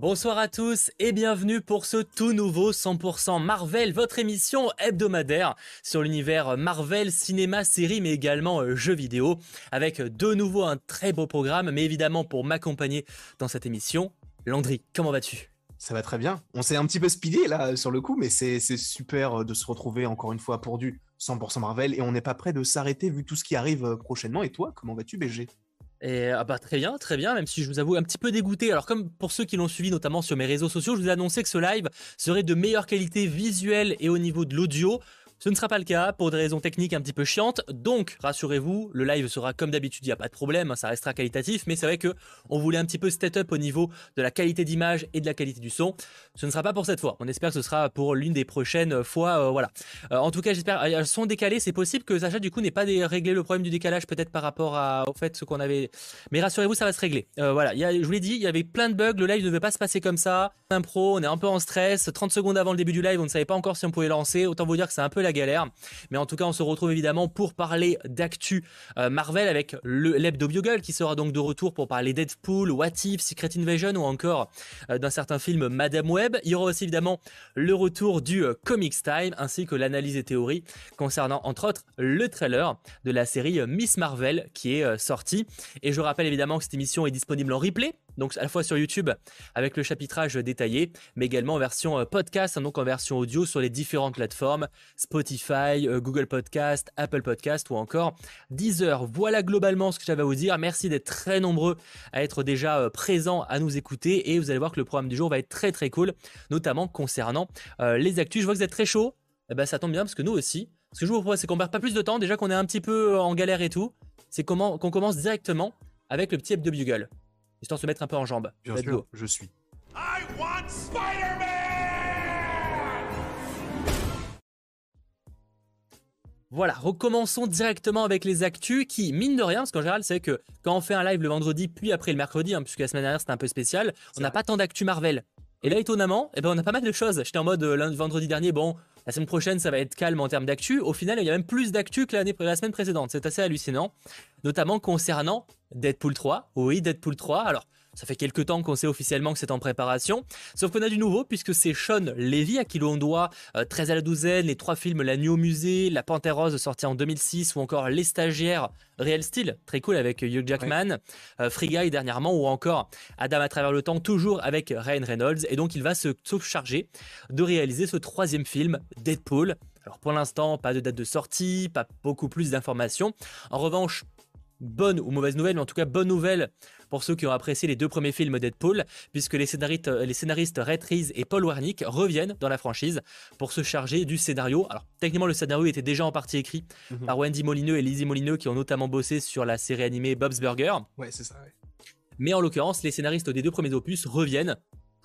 Bonsoir à tous et bienvenue pour ce tout nouveau 100% Marvel, votre émission hebdomadaire sur l'univers Marvel, cinéma, série mais également euh, jeux vidéo avec de nouveau un très beau programme mais évidemment pour m'accompagner dans cette émission, Landry, comment vas-tu? Ça va très bien. On s'est un petit peu speedé là sur le coup, mais c'est super euh, de se retrouver encore une fois pour du 100% Marvel et on n'est pas prêt de s'arrêter vu tout ce qui arrive euh, prochainement. Et toi, comment vas-tu BG et ah bah très bien, très bien, même si je vous avoue un petit peu dégoûté. Alors comme pour ceux qui l'ont suivi notamment sur mes réseaux sociaux, je vous ai annoncé que ce live serait de meilleure qualité visuelle et au niveau de l'audio. Ce ne sera pas le cas pour des raisons techniques un petit peu chiantes. Donc, rassurez-vous, le live sera comme d'habitude, il n'y a pas de problème, hein, ça restera qualitatif. Mais c'est vrai que on voulait un petit peu step up au niveau de la qualité d'image et de la qualité du son. Ce ne sera pas pour cette fois. On espère que ce sera pour l'une des prochaines fois. Euh, voilà. Euh, en tout cas, j'espère. Un son décalé, c'est possible que Sacha du coup n'ait pas réglé le problème du décalage peut-être par rapport au fait ce qu'on avait. Mais rassurez-vous, ça va se régler. Euh, voilà. Je vous l'ai dit, il y avait plein de bugs. Le live ne devait pas se passer comme ça. Impro, on est un peu en stress. 30 secondes avant le début du live, on ne savait pas encore si on pouvait lancer. Autant vous dire que c'est un peu galère. Mais en tout cas, on se retrouve évidemment pour parler d'actu euh, Marvel avec l'hebdo Bugle qui sera donc de retour pour parler Deadpool, What If, Secret Invasion ou encore euh, d'un certain film Madame Web. Il y aura aussi évidemment le retour du euh, Comics Time ainsi que l'analyse et théorie concernant entre autres le trailer de la série Miss Marvel qui est sorti. Et je rappelle évidemment que cette émission est disponible en replay donc à la fois sur YouTube avec le chapitrage détaillé, mais également en version podcast, hein, donc en version audio sur les différentes plateformes Spotify, euh, Google Podcast, Apple Podcast ou encore Deezer. Voilà globalement ce que j'avais à vous dire. Merci d'être très nombreux à être déjà euh, présents à nous écouter et vous allez voir que le programme du jour va être très très cool, notamment concernant euh, les actus. Je vois que vous êtes très chaud. Eh ben, ça tombe bien parce que nous aussi. Ce que je vous propose, c'est qu'on perd pas plus de temps. Déjà qu'on est un petit peu en galère et tout, c'est qu'on commence directement avec le petit hebdo bugle, histoire de se mettre un peu en jambes. Bien sûr, je suis. I want Voilà, recommençons directement avec les actus qui, mine de rien, parce qu'en général, c'est que quand on fait un live le vendredi, puis après le mercredi, hein, puisque la semaine dernière c'était un peu spécial, on n'a pas tant d'actu Marvel. Et là, étonnamment, eh ben, on a pas mal de choses. J'étais en mode euh, lundi, vendredi dernier, bon, la semaine prochaine, ça va être calme en termes d'actu. Au final, il y a même plus d'actu que l'année, la semaine précédente. C'est assez hallucinant. Notamment concernant Deadpool 3. Oui, Deadpool 3. Alors, ça fait quelques temps qu'on sait officiellement que c'est en préparation. Sauf qu'on a du nouveau puisque c'est Sean Levy à qui l'on doit 13 euh, à la douzaine, les trois films La Nuit au musée, La Panthère Rose sortie en 2006 ou encore Les Stagiaires, Real Steel, très cool avec Hugh Jackman, euh, Free Guy dernièrement ou encore Adam à travers le temps toujours avec Ryan Reynolds. Et donc il va se, se charger de réaliser ce troisième film, Deadpool. Alors pour l'instant, pas de date de sortie, pas beaucoup plus d'informations. En revanche, bonne ou mauvaise nouvelle, mais en tout cas bonne nouvelle pour ceux qui ont apprécié les deux premiers films Deadpool, puisque les scénaristes, les scénaristes Red Reese et Paul Warnick reviennent dans la franchise pour se charger du scénario. Alors techniquement le scénario était déjà en partie écrit mhm. par Wendy Molineux et Lizzie Molineux qui ont notamment bossé sur la série animée Bob's Burger. Ouais, c'est ça. Mais en l'occurrence, les scénaristes des deux premiers opus reviennent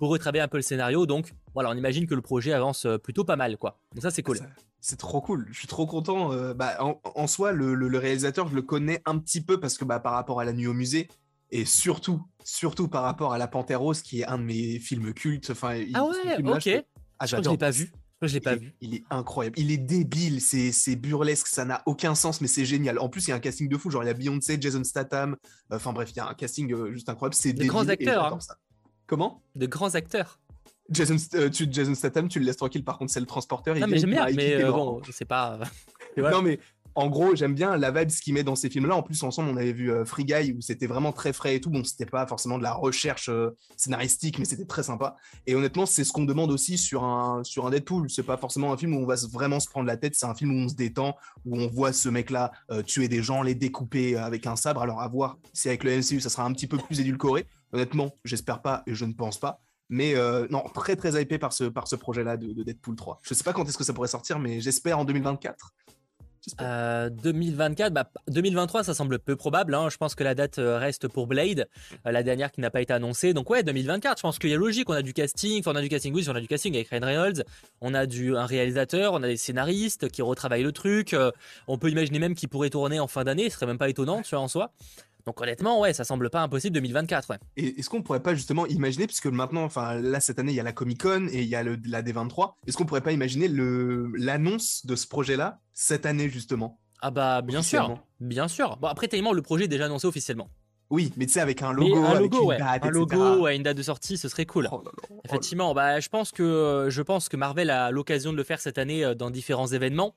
pour retravailler un peu le scénario. Donc voilà, on imagine que le projet avance plutôt pas mal, quoi. Donc ça, c'est cool. C'est trop cool. Je suis trop content. Euh, bah, en, soi, le, réalisateur, je le connais un petit peu parce que bah, par rapport à la nuit au musée et surtout, surtout par rapport à La Panthère Rose, qui est un de mes films cultes. Enfin, ah ouais, ok. Ah, je l'ai pas vu. Je l'ai pas vu. Il est incroyable. Il est débile. C'est burlesque. Ça n'a aucun sens, mais c'est génial. En plus, il y a un casting de fou. Genre, il y a Beyoncé, Jason Statham. Enfin, bref, il y a un casting euh, juste incroyable. C'est de grands acteurs. Hein. Comment? De grands acteurs. Jason, euh, tu, Jason Statham, tu le laisses tranquille. Par contre, c'est le transporteur. Non, mais j'aime bien, mais euh, bon, c'est pas. non, mais en gros, j'aime bien la vibe qu'il met dans ces films-là. En plus, ensemble, on avait vu euh, Free Guy où c'était vraiment très frais et tout. Bon, c'était pas forcément de la recherche scénaristique, mais c'était très sympa. Et honnêtement, c'est ce qu'on demande aussi sur un, sur un Deadpool. C'est pas forcément un film où on va vraiment se prendre la tête. C'est un film où on se détend, où on voit ce mec-là tuer des gens, les découper avec un sabre. Alors, à voir si avec le MCU, ça sera un petit peu plus édulcoré. Honnêtement, j'espère pas et je ne pense pas. Mais euh, non, très très hypé par ce, par ce projet-là de, Deadpool 3. Je sais pas quand est-ce que ça pourrait sortir, mais j'espère en 2024. 2024, 2023, bah, ça semble peu probable. Hein. Je pense que la date euh, reste pour Blade, euh, la dernière qui n'a pas été annoncée. Donc ouais, 2024. Je pense qu'il y a logique. On a du casting, enfin on a du casting, oui, on a du casting avec Ryan Reynolds. On a du un réalisateur, on a des scénaristes qui retravaillent le truc. on peut imaginer même qu'il pourrait tourner en fin d'année. Ce serait même pas étonnant, tu vois, en soi. Donc honnêtement, ouais, ça semble pas impossible 2024. Ouais. Et est-ce qu'on pourrait pas justement imaginer, puisque maintenant, enfin là cette année il y a la Comic Con et il y a le, la D23, est-ce qu'on pourrait pas imaginer le l'annonce de ce projet-là cette année justement? Ah bah bien sûr, bien sûr. Bon après tellement le projet est déjà annoncé officiellement. Oui, mais tu sais, avec un logo, un avec logo, une ouais. date, un etc. logo, ouais, une date de sortie, ce serait cool. Oh là là, oh. Effectivement, bah, je pense que je pense que Marvel a l'occasion de le faire cette année euh, dans différents événements.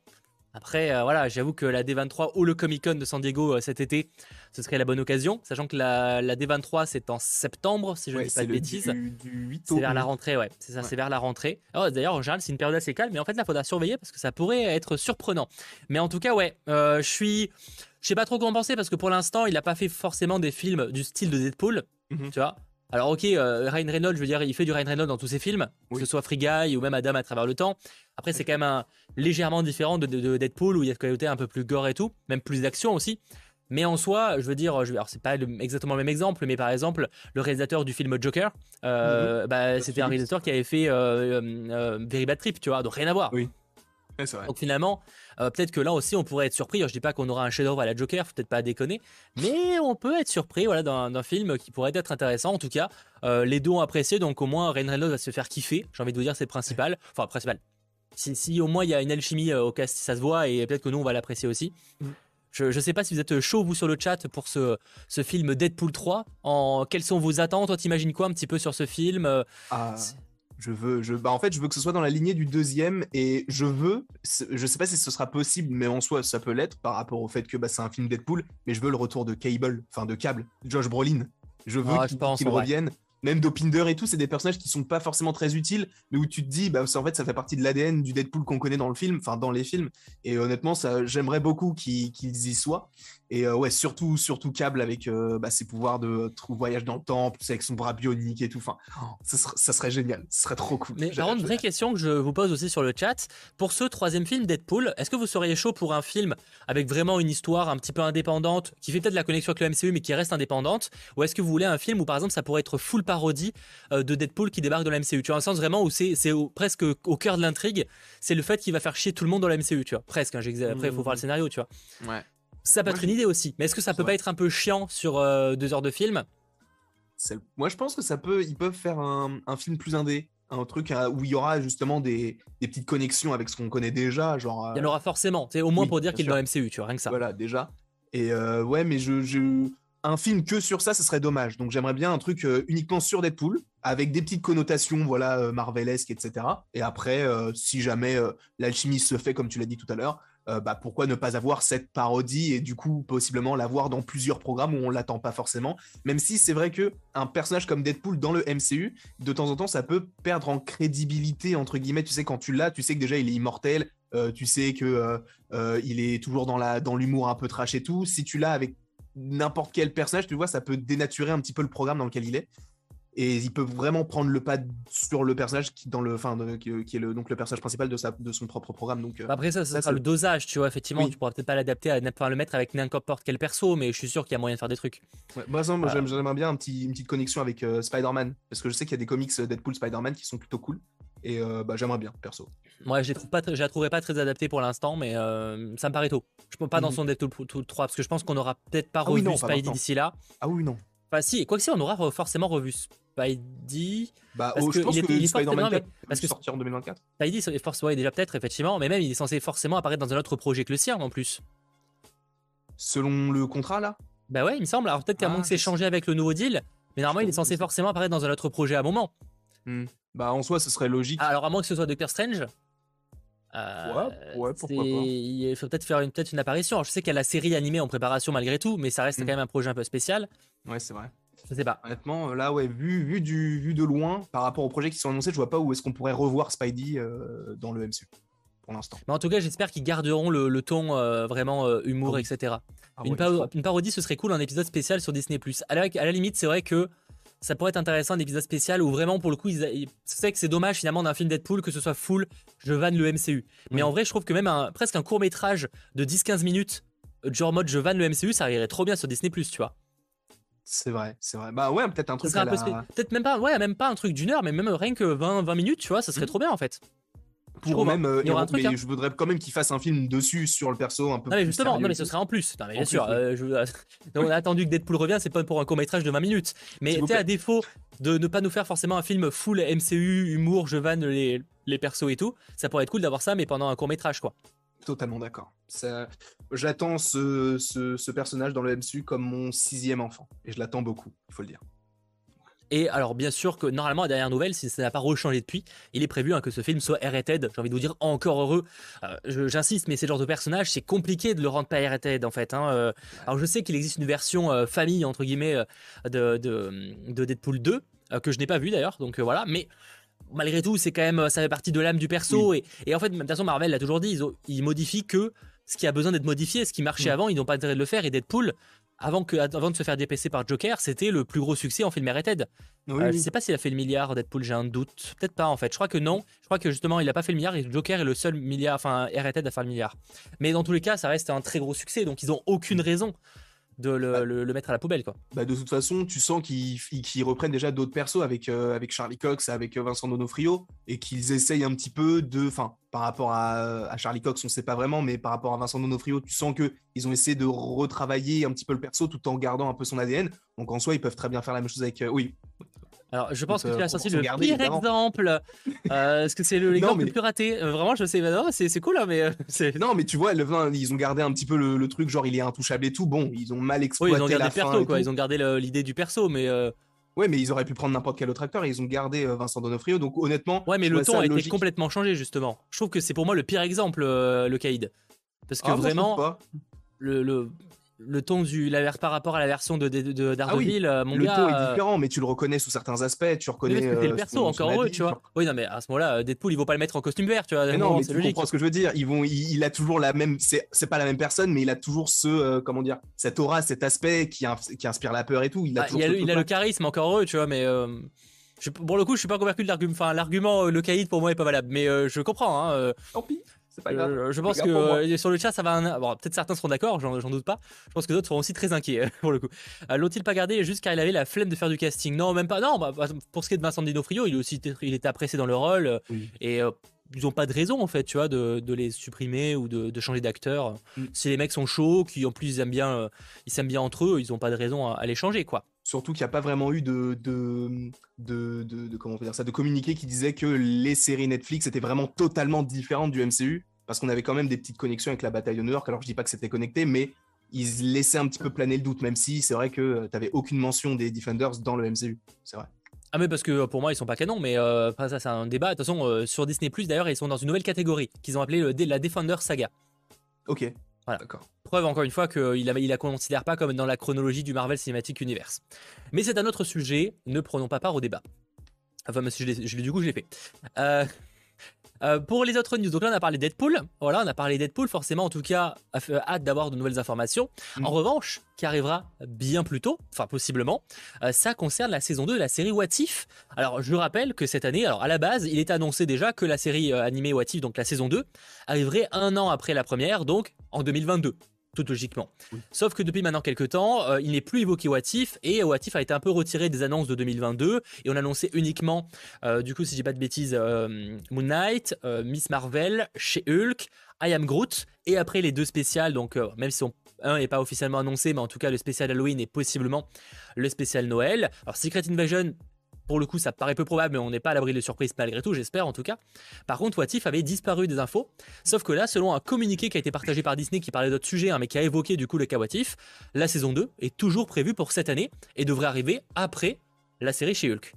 Après, euh, voilà, j'avoue que la D23 ou le Comic Con de San Diego euh, cet été, ce serait la bonne occasion. Sachant que la, la D23 c'est en septembre, si je ne dis pas de bêtises. du, du 8 C'est vers la 11. rentrée, ouais. C'est ça, Ouais. c'est vers la rentrée. Alors, D'ailleurs, en général, c'est une période assez calme, mais en fait, là, il faudra surveiller parce que ça pourrait être surprenant. Mais en tout cas, ouais, euh, je suis. Je sais pas trop comment penser parce que pour l'instant, il n'a pas fait forcément des films du style de Deadpool, Mhm. tu vois. Alors, ok, euh, Ryan Reynolds, je veux dire, il fait du Ryan Reynolds dans tous ses films, Oui. que ce soit Free Guy ou même Adam à travers le temps. Après, c'est quand même un, légèrement différent de, de- de Deadpool où il y a ce côté un peu plus gore et tout, même plus d'action aussi. Mais en soi, je veux dire, je, alors c'est pas le- exactement le même exemple, mais par exemple, le réalisateur du film Joker, euh, bah, Todd c'était un réalisateur qui avait fait euh, euh, Very Bad Trip, tu vois, donc rien à voir. Oui. Vrai. Donc finalement, euh, peut-être que là aussi on pourrait être surpris. Alors, je dis pas qu'on aura un chef-d'œuvre à la Joker, faut peut-être pas déconner, mais on peut être surpris voilà, d'un film qui pourrait être intéressant. En tout cas, euh, les deux ont apprécié, donc au moins Ryan Reynolds va se faire kiffer. J'ai envie de vous dire, c'est principal. Enfin, principal. Si, si au moins il y a une alchimie euh, au cast, ça se voit, et peut-être que nous on va l'apprécier aussi. Mm. Je, je sais pas si vous êtes chaud vous sur le chat pour ce, ce film Deadpool 3. En, quelles sont vos attentes? Toi, t'imagines quoi un petit peu sur ce film Ah, je veux, je, bah en fait, je veux que ce soit dans la lignée du deuxième et je veux, je sais pas si ce sera possible, mais en soi, ça peut l'être par rapport au fait que bah, c'est un film Deadpool, mais je veux le retour de Cable, enfin de Cable, Josh Brolin. Je veux Ah, qu'il revienne. Même Dopinder et tout, c'est des personnages qui sont pas forcément très utiles, mais où tu te dis, bah, en fait, ça fait partie de l'ADN du Deadpool qu'on connaît dans le film, enfin dans les films. Et honnêtement, ça, j'aimerais beaucoup qu'ils y soient. Et euh, ouais, surtout, surtout Cable avec euh, bah, ses pouvoirs de trou voyage dans le temps, plus avec son bras bionique et tout. Enfin, oh, ça, serait, ça serait génial, ce serait trop cool. Mais J'ai- par contre, vraie question que je vous pose aussi sur le chat. Pour ce troisième film, Deadpool, est-ce que vous seriez chaud pour un film avec vraiment une histoire un petit peu indépendante, qui fait peut-être la connexion avec le MCU, mais qui reste indépendante? Ou est-ce que vous voulez un film où, par exemple, ça pourrait être full parodie euh, de Deadpool qui débarque dans le MCU Tu vois, un sens vraiment où c'est presque au cœur de l'intrigue, c'est le fait qu'il va faire chier tout le monde dans le MCU, tu vois. Presque, hein, après, il faut Mhm. voir le scénario, tu vois. Ouais. Ça peut être une idée aussi. Mais est-ce que ça peut pas être un peu chiant sur euh, deux heures de film? Moi, je pense que ça peut, ils peuvent faire un, un film plus indé, un truc euh, où il y aura justement des, des petites connexions avec ce qu'on connaît déjà, genre. Il y en aura forcément. C'est au moins oui, pour dire qu'il est dans le MCU, tu vois, rien que ça. Voilà, déjà. Et euh, ouais, mais je, je- un film que sur ça, ce serait dommage. Donc j'aimerais bien un truc euh, uniquement sur Deadpool, avec des petites connotations, voilà, euh, marvelesques, etc. Et après, euh, si jamais euh, l'alchimie se fait, comme tu l'as dit tout à l'heure, bah, pourquoi ne pas avoir cette parodie et du coup possiblement l'avoir dans plusieurs programmes où on l'attend pas forcément? Même si c'est vrai que un personnage comme Deadpool dans le MCU, de temps en temps, ça peut perdre en crédibilité entre guillemets. Tu sais, quand tu l'as, tu sais que déjà il est immortel. tu sais que il est toujours dans dans l'humour un peu trash et tout. Si tu l'as avec n'importe quel personnage, tu vois, ça peut dénaturer un petit peu le programme dans lequel il est. Et il peut vraiment prendre le pas sur le personnage qui dans le, enfin, de- qui, qui est le donc le personnage principal de sa de son propre programme. Donc euh, Après ça, ça Ça, sera le dosage, tu vois. Effectivement, Oui. tu pourras peut-être pas l'adapter à n'importe le mettre avec n'importe quel perso, mais je suis sûr qu'il y a moyen de faire des trucs. Ouais, moi, ça, moi, j'aime- j'aimerais bien un petit, une petite connexion avec euh, Spider-Man, parce que je sais qu'il y a des comics euh, Deadpool Spider-Man qui sont plutôt cool, et euh, bah, j'aimerais bien, perso. Moi, je pas, je la trouverai pas très adaptée pour l'instant, mais euh, ça me paraît tôt. Je pense pas dans Mhm. son Deadpool 3, parce que je pense qu'on n'aura peut-être pas Ah oui, revu non, Spidey d'ici là. Ah oui, non. Enfin, si, quoi que si, on aura forcément revu Spidey. Bah, Parce oh, je que pense il est- que il est Spider-Man forcément- 4 parce peut que- sortir en 2024. Spidey, c'est forcément déjà peut-être, effectivement, mais même il est censé forcément apparaître dans un autre projet que le sien en plus. Selon le contrat, là? Bah ouais, il me semble. Alors peut-être qu'à Ah, moins que c'est changé avec le nouveau deal, mais normalement il est censé forcément apparaître dans un autre projet à un moment. Bah, en soi, ce serait logique. Alors à moins que ce soit Doctor Strange. euh, Ouais, ouais, pourquoi pas. Il faut peut-être faire une, peut-être une apparition. Alors, je sais qu'il y a la série animée en préparation malgré tout, mais ça reste Mm. quand même un projet un peu spécial. Ouais, c'est vrai. Je sais pas. Honnêtement, euh, là, ouais, vu, vu, du, vu de loin, par rapport aux projets qui sont annoncés, je vois pas où est-ce qu'on pourrait revoir Spidey euh, dans le MCU, pour l'instant. Mais en tout cas, j'espère qu'ils garderont le, le ton euh, vraiment euh, humour, Ah oui. etc. Ah une, paro- parodie, ce serait cool, un épisode spécial sur Disney+. À la, à la limite, c'est vrai que ça pourrait être intéressant, un épisode spécial où vraiment, pour le coup, ils, que c'est dommage finalement d'un film Deadpool que ce soit full, je vanne le MCU. Mais Oui. en vrai, je trouve que même un, presque un court métrage de 10-15 minutes, euh, genre mode je vanne le MCU, ça irait trop bien sur Disney+, tu vois. C'est vrai, c'est vrai. Bah ouais, peut-être un truc peu la- spé- Peut-être même pas, ouais, même pas un truc d'une heure, mais même rien que 20, 20 minutes, tu vois, ça serait Mhm. trop bien en fait. Je pour trouve, hein. même euh, Il y aura un mais truc, hein. je voudrais quand même qu'il fasse un film dessus sur le perso un peu Non mais plus justement, sérieux non mais ce serait en plus. Non mais bien En sûr, plus, oui. euh, je- on a attendu que Deadpool revienne, c'est pas pour un court métrage de 20 minutes. Mais tu à défaut de ne pas nous faire forcément un film full MCU, humour, je vanne les, les persos et tout, ça pourrait être cool d'avoir ça, mais pendant un court métrage quoi. totalement d'accord. J'attends ce, ce, personnage dans le MCU comme mon sixième enfant. Et je l'attends beaucoup, il faut le dire. Et alors, bien sûr que normalement, la dernière nouvelle, si ça n'a pas rechangé depuis, il est prévu hein, que ce film soit R-rated. J'ai envie de vous dire encore heureux. Euh, j'insiste, mais c'est le genre de personnage, c'est compliqué de le rendre pas R-rated en fait. Hein, euh. alors, je sais qu'il existe une version euh, famille, entre guillemets, de, de, Deadpool 2, que je n'ai pas vu d'ailleurs, donc voilà. Mais malgré tout, c'est quand même, ça fait partie de l'âme du perso. Et, en fait, de toute façon, Marvel l'a toujours dit, ils, ils modifient que ce qui a besoin d'être modifié, ce qui marchait mm. avant, ils n'ont pas intérêt de le faire. Et Deadpool, avant, que, avant de se faire dépasser par Joker, c'était le plus gros succès en film rated. Oui, euh, Je sais pas s'il a fait le milliard, Deadpool, j'ai un doute. Peut-être pas en fait. Je crois que non. Je crois que justement, il a pas fait le milliard et Joker est le seul milliard, enfin, rated à faire le milliard. Mais dans tous les cas, ça reste un très gros succès. Donc ils ont aucune raison de bah le, mettre à la poubelle. Quoi. Bah de toute façon, tu sens qu'ils reprennent déjà d'autres persos avec, euh, avec Charlie Cox, avec euh, Vincent Donofrio, et qu'ils essayent un petit peu de. Enfin, par rapport à, Charlie Cox, on ne sait pas vraiment, mais par rapport à Vincent Donofrio, tu sens qu'ils ont essayé de retravailler un petit peu le perso tout en gardant un peu son ADN. Donc en soi, ils peuvent très bien faire la même chose avec. Euh, oui, alors, je pense que tu as sorti le pire exemple. Euh, Est-ce que c'est l'exemple le plus raté? Euh, Vraiment, je sais, non, c'est cool, hein, mais euh. Non, mais tu vois, le, ils ont gardé un petit peu le, truc, genre il est intouchable et tout. Bon, ils ont mal exploité oui, ils ont gardé la perso, quoi. Ils ont gardé l'idée du perso, mais. Euh... Ouais, mais ils auraient pu prendre n'importe quel autre acteur et ils ont gardé Vincent Donofrio. Donc honnêtement. Ouais, mais le ton a été complètement changé justement. Je trouve que c'est pour moi le pire exemple, le Caïd. Parce que ah, vraiment, le, le, le ton du la, par rapport à la version de, de, d'Ardeville, ah oui, mon le ton est euh, différent, mais tu le reconnais sous certains aspects. Tu reconnais. le euh, perso, encore heureux, tu vois. Oui, non, mais à ce moment-là, Deadpool, il vaut pas le mettre en costume vert, tu vois. Mais non, mais tu logique. comprends ce que je veux dire. Ils vont, il, a toujours la même. C'est, c'est pas la même personne, mais il a toujours ce, euh, comment dire, cette aura, cet aspect qui, qui inspire la peur et tout. Il a, ah, il a, le, il a le charisme, encore heureux, tu vois, mais. Je, pour le coup, je suis pas convaincu de l'argument. Enfin, l'argument, le caïd pour moi est pas valable, mais je comprends. Hein, Tant pis. Je, pense que euh, sur le chat, ça va. Bon, peut-être certains seront d'accord, j'en doute pas. Je pense que d'autres seront aussi très inquiets pour le coup. Euh, l'ont-ils pas gardé juste car il avait la flemme de faire du casting? Non, même pas. Non, bah, bah, pour ce qui est de Vincent Dinofrio, il, aussi, il était apprécié dans le rôle euh, et ils n'ont pas de raison en fait, tu vois, de, les supprimer ou de, changer d'acteur. Mm. Si les mecs sont chauds, qui en plus ils aiment bien, ils s'aiment bien entre eux, ils n'ont pas de raison à, les changer, quoi. Surtout qu'il n'y a pas vraiment eu de de, de, de, comment dire ça, de communiqué qui disait que les séries Netflix étaient vraiment totalement différentes du MCU parce qu'on avait quand même des petites connexions avec la bataille de New York. Alors je dis pas que c'était connecté, mais ils laissaient un petit peu planer le doute, même si c'est vrai que euh, tu n'avais aucune mention des Defenders dans le MCU. C'est vrai. Ah mais parce que euh, pour moi ils sont pas canons, mais euh, ça c'est un débat. De toute façon sur Disney Plus d'ailleurs ils sont dans une nouvelle catégorie qu'ils ont appelée la Defender Saga. Ok. Voilà. Preuve encore une fois qu'il ne il la considère pas comme dans la chronologie du Marvel Cinematic Universe. Mais c'est un autre sujet, ne prenons pas part au débat. Enfin, je je du coup, je l'ai fait. Euh, euh, pour les autres news, donc là on a parlé Deadpool. Voilà, on a parlé Deadpool, forcément, en tout cas, hâte d'avoir de nouvelles informations. Mm. En revanche, qui arrivera bien plus tôt, enfin possiblement, euh, ça concerne la saison 2 de la série What If. Alors je rappelle que cette année, alors à la base, il est annoncé déjà que la série animée What If, donc la saison 2, arriverait un an après la première, donc en 2022 tout logiquement. Sauf que depuis maintenant quelques temps, euh, il n'est plus évoqué What If et What If a été un peu retiré des annonces de 2022 et on annonçait uniquement, euh, du coup, si j'ai pas de bêtises, euh, Moon Knight, Miss Marvel, chez Hulk, I Am Groot et après les deux spéciales, donc même si un n'est pas officiellement annoncé, mais en tout cas le spécial Halloween et possiblement le spécial Noël. Alors Secret Invasion pour le coup, ça paraît peu probable, mais on n'est pas à l'abri de surprises malgré tout, j'espère en tout cas. Par contre, What If avait disparu des infos, sauf que là, selon un communiqué qui a été partagé par Disney qui parlait d'autres sujets, hein, mais qui a évoqué du coup le cas What If, la saison 2 est toujours prévue pour cette année et devrait arriver après la série chez Hulk.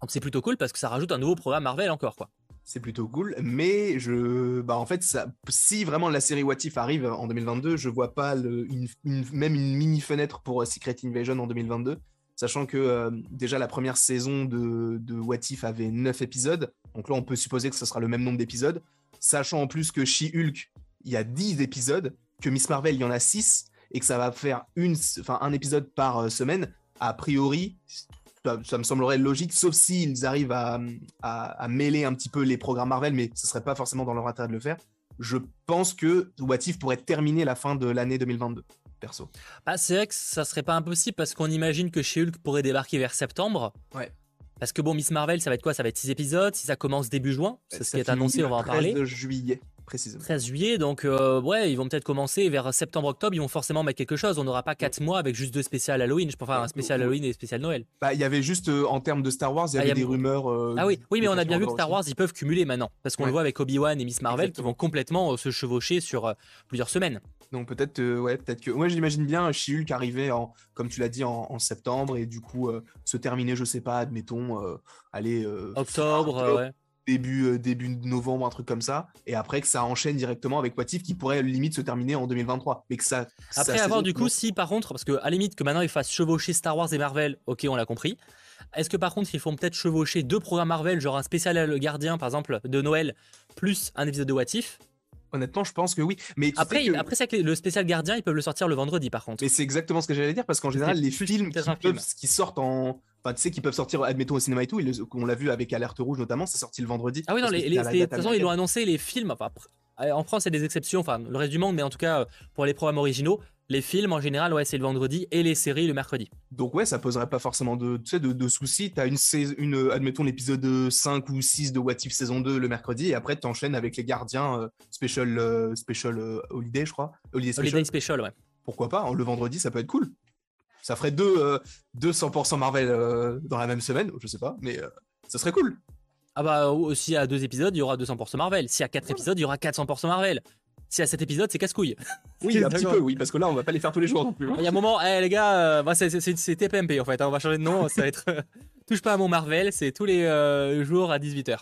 Donc c'est plutôt cool parce que ça rajoute un nouveau programme Marvel encore quoi. C'est plutôt cool, mais je, bah en fait, si vraiment la série What If arrive en 2022, je vois pas même une mini fenêtre pour Secret Invasion en 2022 sachant que euh, déjà la première saison de, What If avait 9 épisodes, donc là on peut supposer que ce sera le même nombre d'épisodes, sachant en plus que She-Hulk, il y a 10 épisodes, que Miss Marvel, il y en a 6, et que ça va faire un épisode par euh, semaine, a priori, ça, me semblerait logique, sauf s'ils arrivent à, à, mêler un petit peu les programmes Marvel, mais ce serait pas forcément dans leur intérêt de le faire. Je pense que What If pourrait terminer la fin de l'année 2022. Bah, c'est vrai que ça serait pas impossible parce qu'on imagine que chez Hulk pourrait débarquer vers septembre. Ouais. Parce que bon, Miss Marvel, ça va être quoi? Ça va être 6 épisodes. Si ça commence début juin, c'est ce qui est annoncé, on va en parler. de juillet. Précisément. 13 juillet, donc euh, ouais, ils vont peut-être commencer vers septembre-octobre, ils vont forcément mettre quelque chose. On n'aura pas 4 mois avec juste deux spéciales Halloween. Je faire un spécial Halloween et spécial Noël. Bah, il y avait juste euh, en termes de Star Wars, il y Ah, avait y a des rumeurs. euh, Ah oui, oui, mais on a bien vu que Star aussi. Wars, ils peuvent cumuler maintenant. Parce qu'on Ouais. le voit avec Obi-Wan et Miss Marvel Exactement. qui vont complètement se chevaucher sur plusieurs semaines. Donc peut-être, ouais, peut-être que. Moi, j'imagine bien She-Hulk arriver en, comme tu l'as dit, en, en septembre et du coup se terminer, je sais pas, admettons, aller euh, Octobre, ouais. Début euh, début novembre, un truc comme ça, et après que ça enchaîne directement avec What If qui pourrait limite se terminer en 2023, mais que ça. Après ça avoir du coup, si par contre, parce que à la limite que maintenant ils fassent chevaucher Star Wars et Marvel, ok, on l'a compris. Est-ce que par contre ils font peut-être chevaucher deux programmes Marvel, genre un spécial Le Gardien par exemple de Noël, plus un épisode de What If? Honnêtement, je pense que oui. Mais Après, que- après que le spécial Gardien, ils peuvent le sortir le vendredi par contre. Mais c'est exactement ce que j'allais dire parce qu'en général, les films qui, peut-être un peuvent- film. qui sortent en. Enfin, tu sais, qui peuvent sortir, admettons, au cinéma et tout, ils on l'a vu avec Alerte Rouge notamment, c'est sorti le vendredi. Ah oui, non, les, de toute façon, ils l'ont annoncé, les films. Enfin, en France, il y a des exceptions, enfin, le reste du monde, mais en tout cas, euh, pour les programmes originaux, les films en général, ouais, c'est le vendredi et les séries le mercredi. Donc, ouais, ça poserait pas forcément de, tu sais, de, de soucis. T'as une, une, euh, admettons, l'épisode 5 ou 6 de What If saison 2 le mercredi, et après, t'enchaînes avec les gardiens euh, special, euh, special euh, holiday, je crois. Holiday special. Holiday Special, ouais. Pourquoi pas, hein, le vendredi, ça peut être cool. Ça ferait deux, euh, deux 100% Marvel euh, dans la même semaine, je sais pas, mais euh, ça serait cool. Ah bah, y a deux épisodes, il y aura 200% Marvel. S'il y a quatre épisodes, il y aura 400% Marvel. S'il y a sept épisodes, c'est casse-couille. Oui, un petit peu, oui, parce que là, on va pas les faire tous les jours non plus. hein. Il y a un moment, eh, les gars, euh, bah, c'est- TPMP en fait, hein, on va changer de nom, ça va être. euh, Touche pas à mon Marvel, c'est tous les euh, jours à 18h.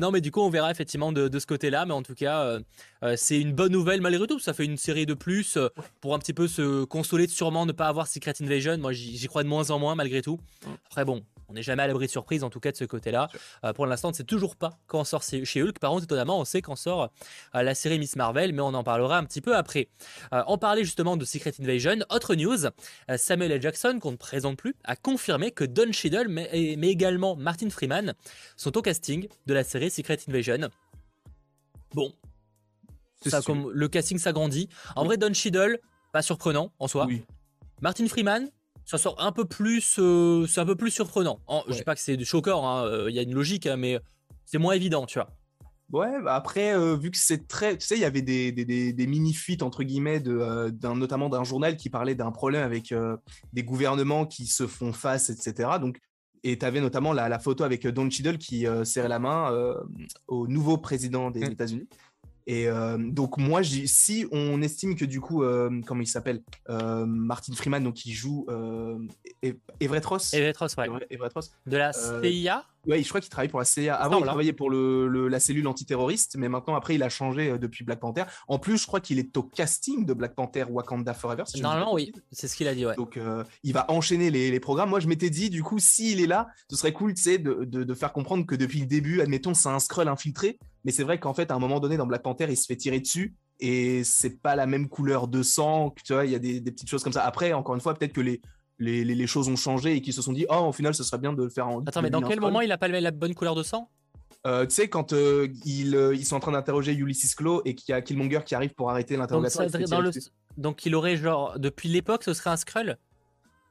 non, mais du coup, on verra effectivement de, de ce côté-là, mais en tout cas, euh, euh, c'est une bonne nouvelle malgré tout. Ça fait une série de plus euh, pour un petit peu se consoler de sûrement ne pas avoir Secret Invasion. Moi, j'y crois de moins en moins malgré tout. Après, bon, on n'est jamais à l'abri de surprise en tout cas de ce côté-là. Euh, pour l'instant, on ne sait toujours pas quand sort chez Hulk. Par contre, étonnamment, on sait quand sort euh, la série Miss Marvel, mais on en parlera un petit peu après. Euh, on parlait justement de Secret Invasion. Autre news, Samuel L. Jackson, qu'on ne présente plus, a confirmé que Don Cheadle, mais, également Martin Freeman, sont au casting de la série Secret Invasion. Bon, ça, comme le casting s'agrandit. En vrai, Don Cheadle, pas surprenant en soi. Oui. Martin Freeman, ça sort un peu plus, euh, c'est un peu plus surprenant. En- Je Ouais. dis pas que c'est choquant, hein, euh, il y a une logique, hein, mais c'est moins évident, tu vois. Ouais, bah après, euh, vu que c'est très. Tu sais, il y avait des, des, des, des mini-fuites, entre guillemets, de, d'un, notamment d'un journal qui parlait d'un problème avec des gouvernements qui se font face, etc. Donc, et tu avais notamment la, la photo avec Don Cheadle qui serrait la main au nouveau président des Mm. États-Unis. Et euh, donc, moi, si on estime que du coup, euh, comment il s'appelle euh, Martin Freeman, donc il joue Everett Ross. Everett Ross, ouais. Everett- Everett Ross. De la CIA Ouais, je crois qu'il travaille pour la CIA. Avant, il hein. travaillait pour le, le- la cellule antiterroriste, mais maintenant, après, il a changé euh, depuis Black Panther. En plus, je crois qu'il est au casting de Black Panther Wakanda Forever. si Normalement, oui, c'est ce qu'il a dit, ouais. Donc, euh, il va enchaîner les, les programmes. Moi, je m'étais dit, du coup, s'il est là, ce serait cool, de, de- de faire comprendre que depuis le début, admettons, c'est un Skrull infiltré. Mais c'est vrai qu'en fait, à un moment donné, dans Black Panther, il se fait tirer dessus. Et c'est pas la même couleur de sang. Tu vois, il y a des, des petites choses comme ça. Après, encore une fois, peut-être que les, les, les- les choses ont changé et qu'ils se sont dit, oh, au final, ce serait bien de le faire en. Attends, mais dans quel moment il a pas le- la bonne couleur de sang? Euh, tu sais, quand euh, ils, euh, ils sont en train d'interroger Ulysses Claw et qu'il y a Killmonger qui arrive pour arrêter l'interrogation. le- donc il aurait genre, depuis l'époque, ce serait un Skrull?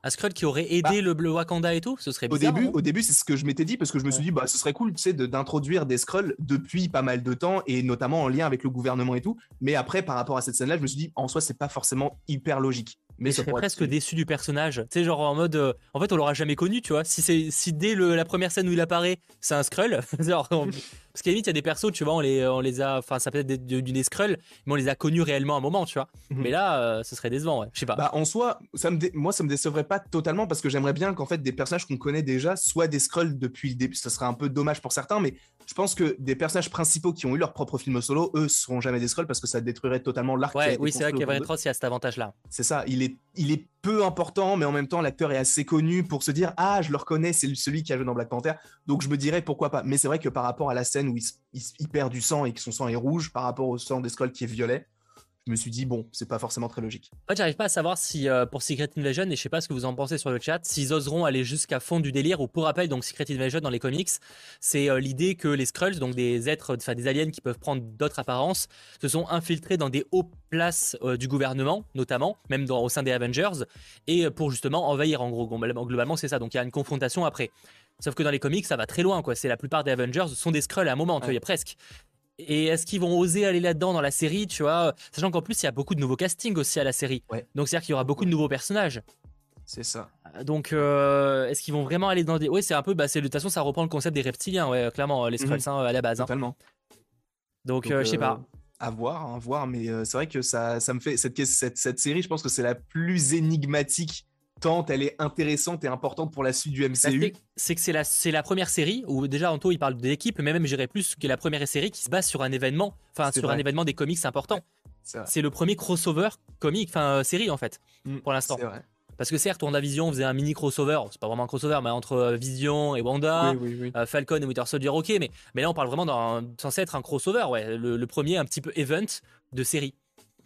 Un Skrull qui aurait aidé le, le Wakanda et tout? Ce serait Bah. Au bizarre. début, au début, c'est ce que je m'étais dit parce que je me suis dit, bah, ce serait cool, tu sais, de- d'introduire des Skrulls depuis pas mal de temps et notamment en lien avec le gouvernement et tout. Mais après, par rapport à cette scène-là, je me suis dit, en soi, c'est pas forcément hyper logique. Mais je serais être presque déçu du personnage. Tu sais, genre en mode. euh, en fait, on l'aura jamais connu, tu vois. Si, c'est si dès le- la première scène où il apparaît, c'est un Skrull. genre, on- parce qu'à la limite, il y a des persos, tu vois, on les, on les a. Enfin, ça peut être des, des, mais on les a connus réellement à un moment, tu vois. Mhm. Mais là, euh, ce serait décevant, ouais. Je sais pas. Bah, en soi, ça me dé- moi, ça me décevrait pas totalement parce que j'aimerais bien qu'en fait des personnages qu'on connaît déjà soient des Skrulls depuis le début. Ça serait un peu dommage pour certains, mais je pense que des personnages principaux qui ont eu leur propre film solo, eux, seront jamais des Skrulls parce que ça détruirait totalement l'arc. ouais, oui, c'est vrai qu'Everett il y a cet avantage-là. C'est ça. Il est, il est peu important, mais en même temps, l'acteur est assez connu pour se dire ah, je le reconnais, c'est celui qui a joué dans Black Panther. Donc je me dirais pourquoi pas. Mais c'est vrai que par rapport à la scène où il, il perd du sang et que son sang est rouge, par rapport au sang des Skrulls qui est violet, je me suis dit bon, c'est pas forcément très logique. En fait, j'arrive pas à savoir si euh, pour Secret Invasion, et je sais pas ce que vous en pensez sur le chat, s'ils oseront aller jusqu'à fond du délire, ou pour rappel, donc Secret Invasion dans les comics, c'est euh, l'idée que les Skrulls, donc des êtres, enfin des aliens qui peuvent prendre d'autres apparences, se sont infiltrés dans des hauts places euh, du gouvernement, notamment, même dans, au sein des Avengers, et euh, pour justement envahir en gros. Globalement, globalement, c'est ça. Donc il y a une confrontation après. Sauf que dans les comics, ça va très loin, quoi. C'est la plupart des Avengers sont des Skrulls à un moment, tu vois, Ouais. il y a presque. Et est-ce qu'ils vont oser aller là-dedans dans la série, tu vois Sachant qu'en plus, il y a beaucoup de nouveaux castings aussi à la série. Donc, c'est-à-dire qu'il y aura beaucoup de nouveaux personnages. C'est ça. Donc, euh, est-ce qu'ils vont vraiment aller dans des. Oui, c'est un peu. Bah, de toute façon, ça reprend le concept des reptiliens, ouais, clairement, les Skrulls hein, à la base. Hein. Totalement. Donc, je sais pas. Euh, à voir, à voir, mais c'est vrai que ça, ça me fait. Cette, cette, cette série, je pense que c'est la plus énigmatique tant elle est intéressante et importante pour la suite du MCU. C'est que c'est la, première série où déjà Anto il parle d'équipe, mais même j'irais plus que la première série qui se base sur un événement, enfin sur un événement des comics important. C'est le premier crossover comic, enfin série en fait, mm, pour l'instant. Parce que certes, Vision faisait un mini crossover, c'est pas vraiment un crossover, mais entre euh, Vision et Wanda, euh, Falcon et Winter Soldier, ok, mais, mais là on parle vraiment d'un censé être un crossover, ouais, le, premier un petit peu event de série.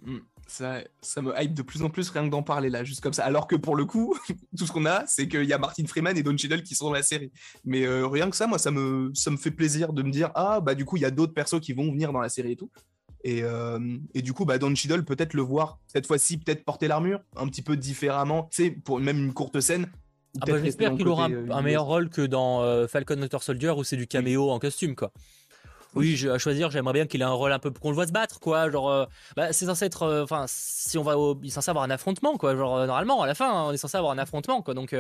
Mm ça, ça me hype de plus en plus rien que d'en parler là, juste comme ça. Alors que pour le coup, tout ce qu'on a, c'est qu'il y a Martin Freeman et Don Cheadle qui sont dans la série. Mais euh, rien que ça, moi, ça me, ça me fait plaisir de me dire ah bah du coup il y a d'autres persos qui vont venir dans la série et tout. Et, euh, et du coup, bah, Don Cheadle peut-être le voir cette fois-ci, peut-être porter l'armure un petit peu différemment, tu sais, pour même une courte scène. Ah bah, J'espère qu'il aura un, euh, meilleur rôle que dans Falcon Winter Soldier où c'est du caméo en costume quoi. Oui, je, à choisir, j'aimerais bien qu'il ait un rôle un peu qu'on le voit se battre, quoi. Genre, euh, bah, c'est censé être, euh, enfin, si on va, au, il est censé avoir un affrontement, quoi. Genre, euh, normalement, à la fin, hein, on est censé avoir un affrontement, quoi. Donc,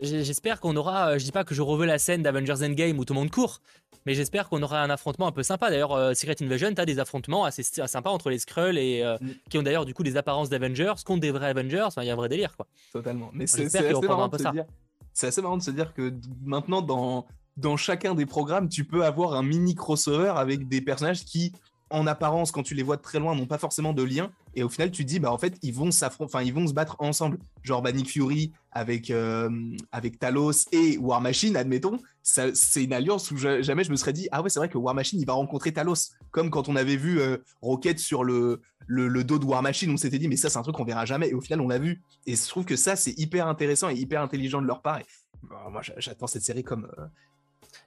j'espère qu'on aura. je dis pas que je reveux la scène d'Avengers Endgame où tout le monde court, mais j'espère qu'on aura un affrontement un peu sympa. D'ailleurs, Secret Invasion, t'as des affrontements assez sympas entre les Skrulls et mm. qui ont d'ailleurs du coup des apparences d'Avengers contre des vrais Avengers. il y a un vrai délire, quoi. Totalement. Mais c'est assez marrant de se dire. C'est assez marrant de se dire que maintenant dans dans chacun des programmes, tu peux avoir un mini crossover avec des personnages qui, en apparence, quand tu les vois de très loin, n'ont pas forcément de lien. Et au final, tu te dis, bah en fait, ils vont s'affronter, enfin, ils vont se battre ensemble. Genre, bah, Fury avec euh, avec Talos et War Machine, admettons, c'est une alliance où jamais je me serais dit, ah ouais, c'est vrai que War Machine, il va rencontrer Talos. Comme quand on avait vu euh, Rocket sur le, le, dos de War Machine, on s'était dit, mais ça, c'est un truc qu'on verra jamais. Et au final, on l'a vu. Et je trouve que ça, c'est hyper intéressant et hyper intelligent de leur part. Et, bah, moi, j'attends cette série comme, euh,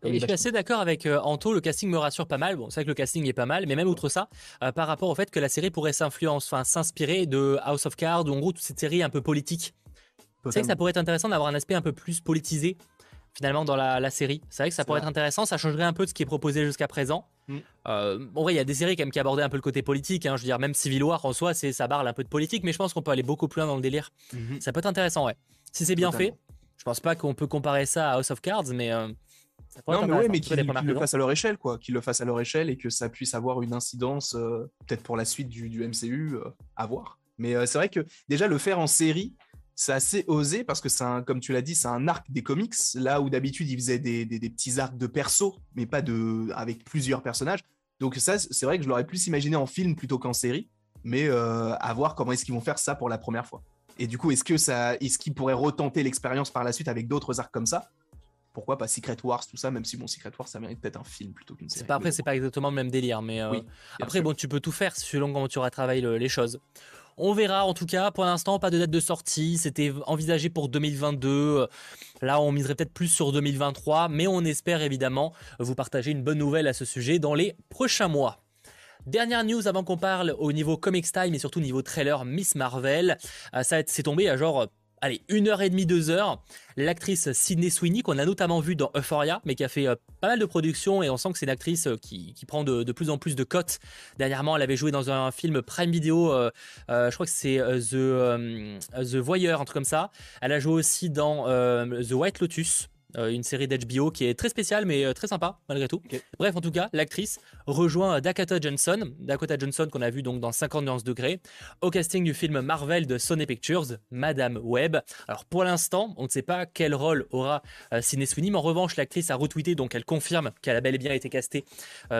et je suis assez d'accord avec euh, Anto, le casting me rassure pas mal. Bon, c'est vrai que le casting est pas mal, mais même outre ça, euh, par rapport au fait que la série pourrait s'inspirer de House of Cards, ou en gros toute cette série un peu politique. C'est vrai que ça pourrait être intéressant d'avoir un aspect un peu plus politisé finalement dans la, série. C'est vrai que ça pourrait être intéressant, ça changerait un peu de ce qui est proposé jusqu'à présent. Mm. Euh, en vrai, il y a des séries quand même qui abordaient un peu le côté politique. Hein. je veux dire, même Civil War en soi, ça parle un peu de politique, mais je pense qu'on peut aller beaucoup plus loin dans le délire. Mm-hmm. Ça peut être intéressant, ouais. Si c'est bien fait, je pense pas qu'on peut comparer ça à House of Cards, mais non, mais ouais, mais qu'ils le fassent à leur échelle, quoi. Qu'ils le fassent à leur échelle et que ça puisse avoir une incidence, euh, peut-être pour la suite du, MCU, euh, à voir. Mais euh, c'est vrai que déjà le faire en série, c'est assez osé parce que c'est comme tu l'as dit, c'est un arc des comics. Là où d'habitude ils faisaient des, petits arcs de perso, mais pas de avec plusieurs personnages. Donc ça, c'est vrai que je l'aurais plus imaginé en film plutôt qu'en série. Mais à voir comment est-ce qu'ils vont faire ça pour la première fois. Et du coup, est-ce que ça, est-ce qu'ils pourraient retenter l'expérience par la suite avec d'autres arcs comme ça? Pourquoi pas Secret Wars, tout ça, même si bon, Secret Wars, ça mérite peut-être un film plutôt qu'une série. Pas, après, c'est pas exactement le même délire, mais euh, après, bon, tu peux tout faire selon comment tu retravailles les choses. On verra en tout cas, pour l'instant, pas de date de sortie, c'était envisagé pour 2022. Là, on miserait peut-être plus sur 2023, mais on espère évidemment vous partager une bonne nouvelle à ce sujet dans les prochains mois. Dernière news avant qu'on parle au niveau Comics Time et surtout au niveau trailer Miss Marvel. Euh, ça c'est tombé à genre allez, une heure et demie, deux heures. L'actrice Sydney Sweeney, qu'on a notamment vu dans Euphoria, mais qui a fait euh, pas mal de productions, et on sent que c'est une actrice euh, qui, prend de, plus en plus de cotes. Dernièrement, elle avait joué dans un film Prime Video, euh, je crois que c'est The, The Voyeur, un truc comme ça. Elle a joué aussi dans The White Lotus, une série d'HBO qui est très spéciale mais euh, très sympa malgré tout. Bref, en tout cas, l'actrice rejoint Dakota Johnson, Dakota Johnson qu'on a vu donc dans 50 nuances degrés, au casting du film Marvel de Sony Pictures, Madame Web. Alors pour l'instant, on ne sait pas quel rôle aura euh, Sidney Sweeney, mais en revanche, l'actrice a retweeté donc elle confirme qu'elle a bel et bien été castée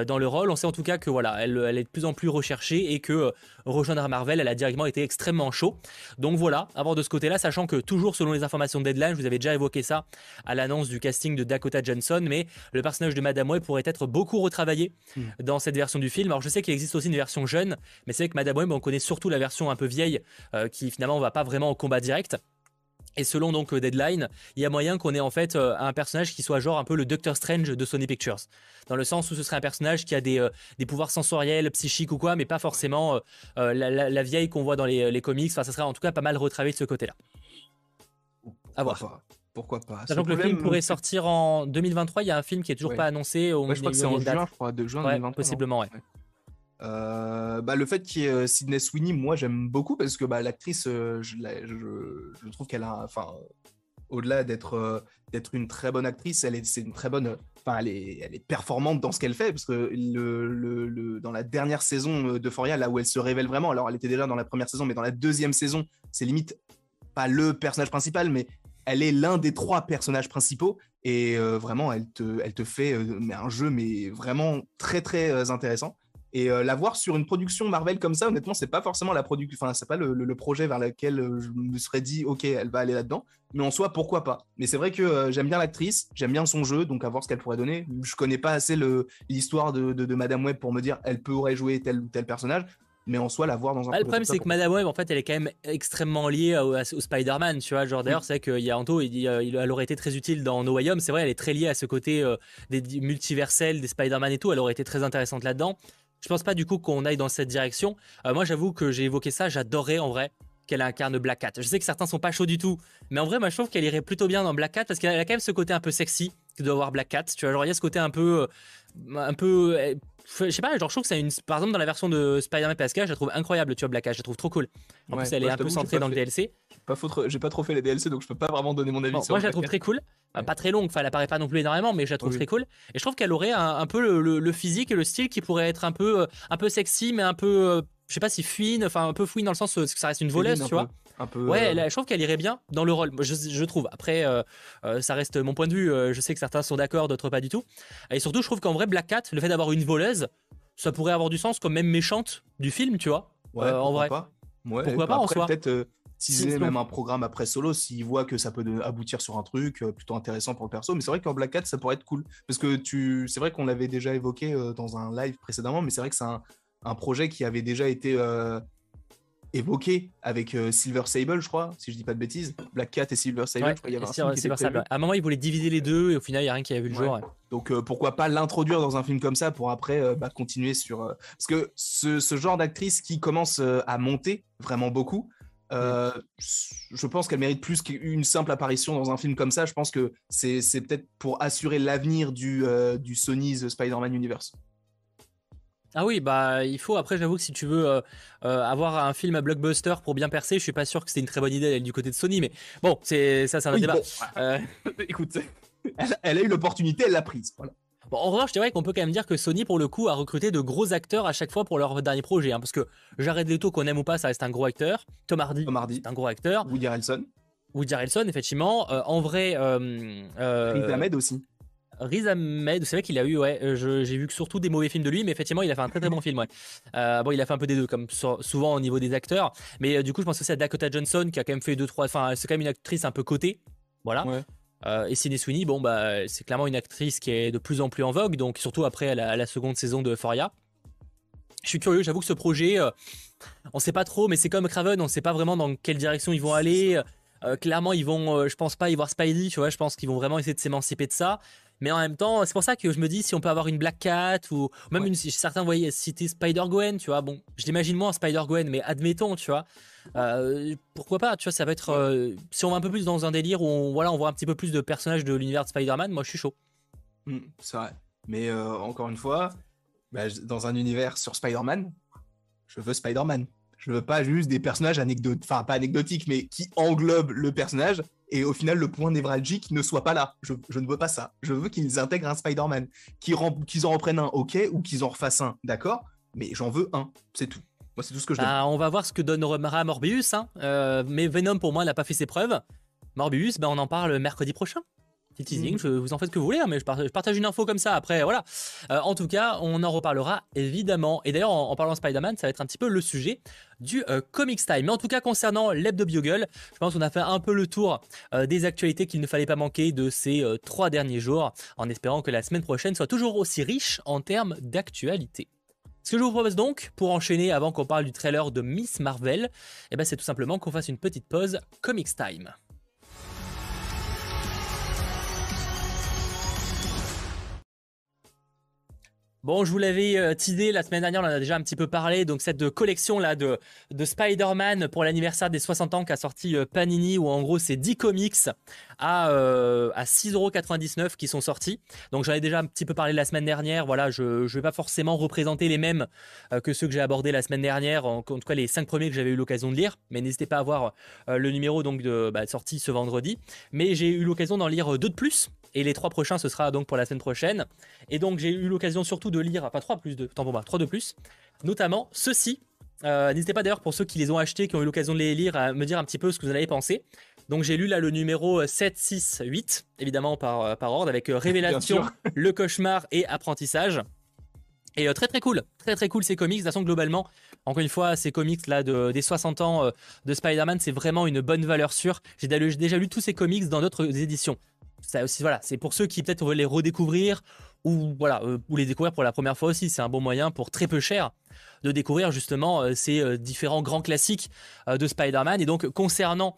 dans le rôle. On sait en tout cas que voilà, elle, elle est de plus en plus recherchée et que rejoindre Marvel, elle a directement été extrêmement chaud. Donc voilà, avant de ce côté-là, sachant que toujours selon les informations de Deadline, je vous avais déjà évoqué ça à l'annonce du casting de Dakota Johnson, mais le personnage de Madame Web pourrait être beaucoup retravaillé hmm. dans cette version du film. Alors je sais qu'il existe aussi une version jeune, mais c'est que Madame Web, on connaît surtout la version un peu vieille, euh, qui finalement va pas vraiment au combat direct. Et selon donc euh, Deadline, il y a moyen qu'on ait en fait euh, un personnage qui soit genre un peu le Doctor Strange de Sony Pictures. Dans le sens où ce serait un personnage qui a des, des pouvoirs sensoriels, psychiques ou quoi, mais pas forcément la, vieille qu'on voit dans les, les comics. Enfin, ça serait en tout cas pas mal retravaillé de ce côté-là. À voir. Pourquoi pas. Sachant que le film pourrait sortir en 2023, il y a un film qui est toujours pas annoncé. Au je crois que c'est en juin, je crois, de juin 2023. Possiblement, ouais. Euh, bah, le fait qu'il y ait euh, Sydney Sweeney, moi j'aime beaucoup parce que bah, l'actrice, euh, je, je, trouve qu'elle a, enfin, au-delà d'être d'être une très bonne actrice, elle est, c'est une très bonne, enfin, elle est, elle est performante dans ce qu'elle fait parce que le, le, dans la dernière saison d'Euphoria, là où elle se révèle vraiment, alors elle était déjà dans la première saison, mais dans la deuxième saison, c'est limite pas le personnage principal, mais elle est l'un des trois personnages principaux et vraiment elle te, elle te fait un jeu mais vraiment très très intéressant. Et euh, la voir sur une production Marvel comme ça, honnêtement, c'est pas forcément la production, enfin, c'est pas le, projet vers lequel euh, je me serais dit, ok, elle va aller là-dedans. Mais en soi, pourquoi pas? Mais c'est vrai que euh, j'aime bien l'actrice, j'aime bien son jeu, donc à voir ce qu'elle pourrait donner. Je connais pas assez l'histoire de, de, Madame Web pour me dire, elle pourrait jouer tel ou tel personnage mais en soi la voir dans un bah, le problème c'est que Madame Web en fait elle est quand même extrêmement liée au, Spider-Man tu vois genre d'ailleurs c'est qu'il y a Anto il dit elle aurait été très utile dans No Way Home c'est vrai elle est très liée à ce côté des multiversels des Spider-Man et tout elle aurait été très intéressante là-dedans je pense pas du coup qu'on aille dans cette direction. Euh, moi, j'avoue que j'ai évoqué ça. J'adorerais en vrai qu'elle incarne Black Cat. Je sais que certains sont pas chauds du tout, mais en vrai, moi, je trouve qu'elle irait plutôt bien dans Black Cat parce qu'elle a quand même ce côté un peu sexy que doit avoir Black Cat. Tu vois, genre il y a ce côté un peu, euh, un peu euh, je sais pas, genre je trouve que c'est une. Par exemple, dans la version de Spider-Man PSK, je la trouve incroyable, tu vois, Black Cat, je la trouve trop cool. En plus, elle est un peu centrée dans le DLC. J'ai pas, trop fait les DLC, donc je peux pas vraiment donner mon avis sur Moi, je la trouve très cool. Pas très longue, enfin, elle apparaît pas non plus énormément, mais je la trouve très cool. Et je trouve qu'elle aurait un, peu le, physique et le style qui pourrait être un peu, euh, un peu sexy, mais un peu, euh, je sais pas si fouine, enfin, un peu fouine dans le sens que ça reste une voleuse, tu vois. Un peu, ouais, euh, je trouve qu'elle irait bien dans le rôle. Je, je trouve. Après, ça reste mon point de vue. je sais que certains sont d'accord, d'autres pas du tout. Et surtout, je trouve qu'en vrai, Black Cat, le fait d'avoir une voleuse, ça pourrait avoir du sens comme même méchante du film, tu vois. Ouais, en vrai. Pas. Ouais, pourquoi pas en soi Peut-être euh, si même un programme après solo, s'il voit que ça peut aboutir sur un truc euh, plutôt intéressant pour le perso. Mais c'est vrai qu'en Black Cat, ça pourrait être cool. Parce que tu, c'est vrai qu'on l'avait déjà évoqué euh, dans un live précédemment, mais c'est vrai que c'est un, un, projet qui avait déjà été évoqué avec euh, Silver Sable, je crois, si je dis pas de bêtises. Black Cat et Silver Sable, il y avait un À un moment, ils voulaient diviser les deux et au final, il n'y a rien qui a vu le jour. Donc euh, pourquoi pas l'introduire dans un film comme ça pour après euh, bah, continuer sur. Parce que ce, genre d'actrice qui commence à monter vraiment beaucoup, je pense qu'elle mérite plus qu'une simple apparition dans un film comme ça. Je pense que c'est peut-être pour assurer l'avenir du, du Sony's Spider-Man Universe. Ah oui, bah il faut. Après, j'avoue que si tu veux euh, euh, avoir un film à blockbuster pour bien percer, je suis pas sûr que c'était une très bonne idée du côté de Sony. Mais bon, c'est ça, c'est un débat. Euh, écoute, elle, a eu l'opportunité, elle l'a prise. Bon, en revanche, c'est vrai qu'on peut quand même dire que Sony, pour le coup, a recruté de gros acteurs à chaque fois pour leur dernier projet. Hein, parce que Jared Leto, qu'on aime ou pas, ça reste un gros acteur. Tom Hardy, Tom Hardy. c'est un gros acteur. Woody Harrelson. Woody Harrelson, effectivement. en vrai. Euh, Ahmed aussi. Riz Ahmed, c'est vrai qu'il a eu, ouais, euh, j'ai vu que surtout des mauvais films de lui, mais effectivement, il a fait un très très bon film, ouais. Euh, bon, il a fait un peu des deux, comme souvent au niveau des acteurs, mais euh, du coup, je pense aussi à Dakota Johnson, qui a quand même fait deux, trois, enfin, c'est quand même une actrice un peu cotée, voilà. et Sidney Sweeney, bon, bah, c'est clairement une actrice qui est de plus en plus en vogue, donc surtout après la, la seconde saison de Euphoria. Je suis curieux, j'avoue que ce projet, on sait pas trop, mais c'est comme Craven, on sait pas vraiment dans quelle direction ils vont aller. clairement, ils vont, je pense pas y voir Spidey, tu vois, je pense qu'ils vont vraiment essayer de s'émanciper de ça. Mais en même temps, c'est pour ça que je me dis si on peut avoir une Black Cat ou même une, certains voyaient citer Spider-Gwen, tu vois. Bon, je l'imagine moins Spider-Gwen, mais admettons, tu vois. Euh, pourquoi pas, tu vois, ça va être. Euh, si on va un peu plus dans un délire où on, voilà, on voit un petit peu plus de personnages de l'univers de Spider-Man, moi je suis chaud. Hmm, c'est vrai. Mais euh, encore une fois, bah, dans un univers sur Spider-Man, je veux Spider-Man. Je veux pas juste des personnages anecdotiques, enfin pas anecdotiques, mais qui englobent le personnage et au final le point névralgique ne soit pas là. Je, ne veux pas ça. Je veux qu'ils intègrent un Spider-Man, qu'ils en reprennent un, ok, ou qu'ils en refassent un, d'accord, mais j'en veux un, c'est tout. Moi, c'est tout ce que je bah, On va voir ce que donnera Morbius, hein. Euh, mais Venom pour moi n'a pas fait ses preuves. Morbius, bah, on en parle mercredi prochain. Petit teasing, je, vous en faites ce que vous voulez, hein, mais je partage, une info comme ça après, voilà. Euh, en tout cas, on en reparlera évidemment. Et d'ailleurs, en, parlant Spider-Man, ça va être un petit peu le sujet du euh, Comics Time. Mais en tout cas, concernant l'hebdo Bugle, je pense qu'on a fait un peu le tour euh, des actualités qu'il ne fallait pas manquer de ces trois derniers jours, en espérant que la semaine prochaine soit toujours aussi riche en termes d'actualité. Ce que je vous propose donc, pour enchaîner avant qu'on parle du trailer de Miss Marvel, eh ben c'est tout simplement qu'on fasse une petite pause Comics Time. Bon, je vous l'avais euh, teasé la semaine dernière, on en a déjà un petit peu parlé. Donc, cette collection là de, de Spider-Man pour l'anniversaire des 60 ans qu'a sorti euh, Panini, où en gros c'est 10 comics à, euh, à 6,99€ qui sont sortis. Donc, j'en ai déjà un petit peu parlé la semaine dernière. Voilà, je ne vais pas forcément représenter les mêmes que ceux que j'ai abordés la semaine dernière. En, tout cas, les 5 premiers que j'avais eu l'occasion de lire. Mais n'hésitez pas à voir le numéro donc de bah, sorti ce vendredi. Mais j'ai eu l'occasion d'en lire deux de plus. Et les trois prochains, ce sera donc pour la semaine prochaine. Et donc, j'ai eu l'occasion surtout de lire, pas 3 plus de, temps pour moi, 3 de plus, notamment ceux-ci. Euh, n'hésitez pas d'ailleurs pour ceux qui les ont achetés, qui ont eu l'occasion de les lire, à me dire un petit peu ce que vous en avez pensé. Donc j'ai lu là le numéro 7, 6, 8, évidemment par, euh, par ordre, avec euh, Révélation, Le Cauchemar et Apprentissage. Et très très cool, très très cool ces comics. De toute façon, globalement, encore une fois, ces comics là de, des 60 ans de Spider-Man, c'est vraiment une bonne valeur sûre. J'ai déjà lu tous ces comics dans d'autres éditions. Ça aussi, voilà, c'est pour ceux qui peut-être veulent les redécouvrir ou voilà, euh, ou les découvrir pour la première fois aussi. C'est un bon moyen pour très peu cher de découvrir justement euh, ces euh, différents grands classiques de Spider-Man. Et donc concernant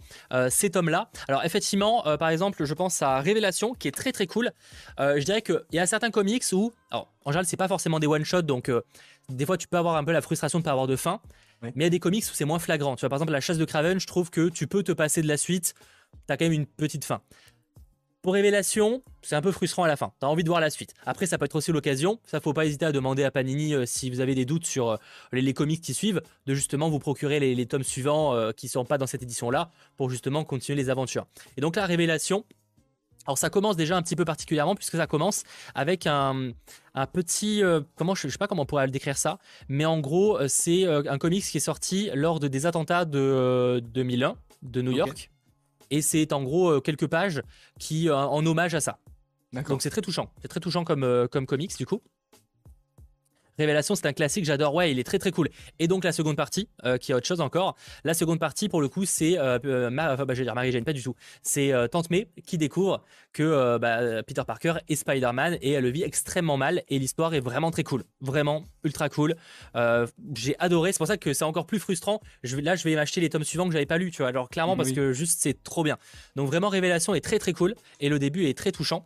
ces tomes-là, alors effectivement, par exemple, je pense à Révélation qui est très très cool. je dirais qu'il y a certains comics où, alors en général, c'est pas forcément des one-shots, donc des fois tu peux avoir un peu la frustration de pas avoir de fin. Mais il y a des comics où c'est moins flagrant. Tu vois, par exemple, La chasse de Craven, je trouve que tu peux te passer de la suite. Tu as quand même une petite fin. Pour Révélation, c'est un peu frustrant à la fin. T'as envie de voir la suite. Après, ça peut être aussi l'occasion. Ça, faut pas hésiter à demander à Panini euh, si vous avez des doutes sur euh, les, comics qui suivent, de justement vous procurer les, tomes suivants euh, qui sont pas dans cette édition-là pour justement continuer les aventures. Et donc la Révélation. Alors ça commence déjà un petit peu particulièrement puisque ça commence avec un, petit comment je, sais pas comment on pourrait le décrire ça mais en gros c'est un comics qui est sorti lors des attentats de 2001 de New York et c'est en gros euh, quelques pages qui euh, en hommage à ça. Donc c'est très touchant. C'est très touchant comme, euh, comme comics du coup. Révélation, c'est un classique, j'adore. Ouais, il est très très cool. Et donc la seconde partie, euh, qui est autre chose encore. La seconde partie, pour le coup, c'est euh, euh bah, je vais dire Marie Jane, pas du tout. C'est euh, Tante May qui découvre que bah, Peter Parker est Spider-Man et elle le vit extrêmement mal. Et l'histoire est vraiment très cool, vraiment ultra cool. J'ai adoré. C'est pour ça que c'est encore plus frustrant. Je, là, je vais m'acheter les tomes suivants que j'avais pas lus, tu vois. Alors clairement parce que juste c'est trop bien. Donc vraiment Révélation est très très cool et le début est très touchant.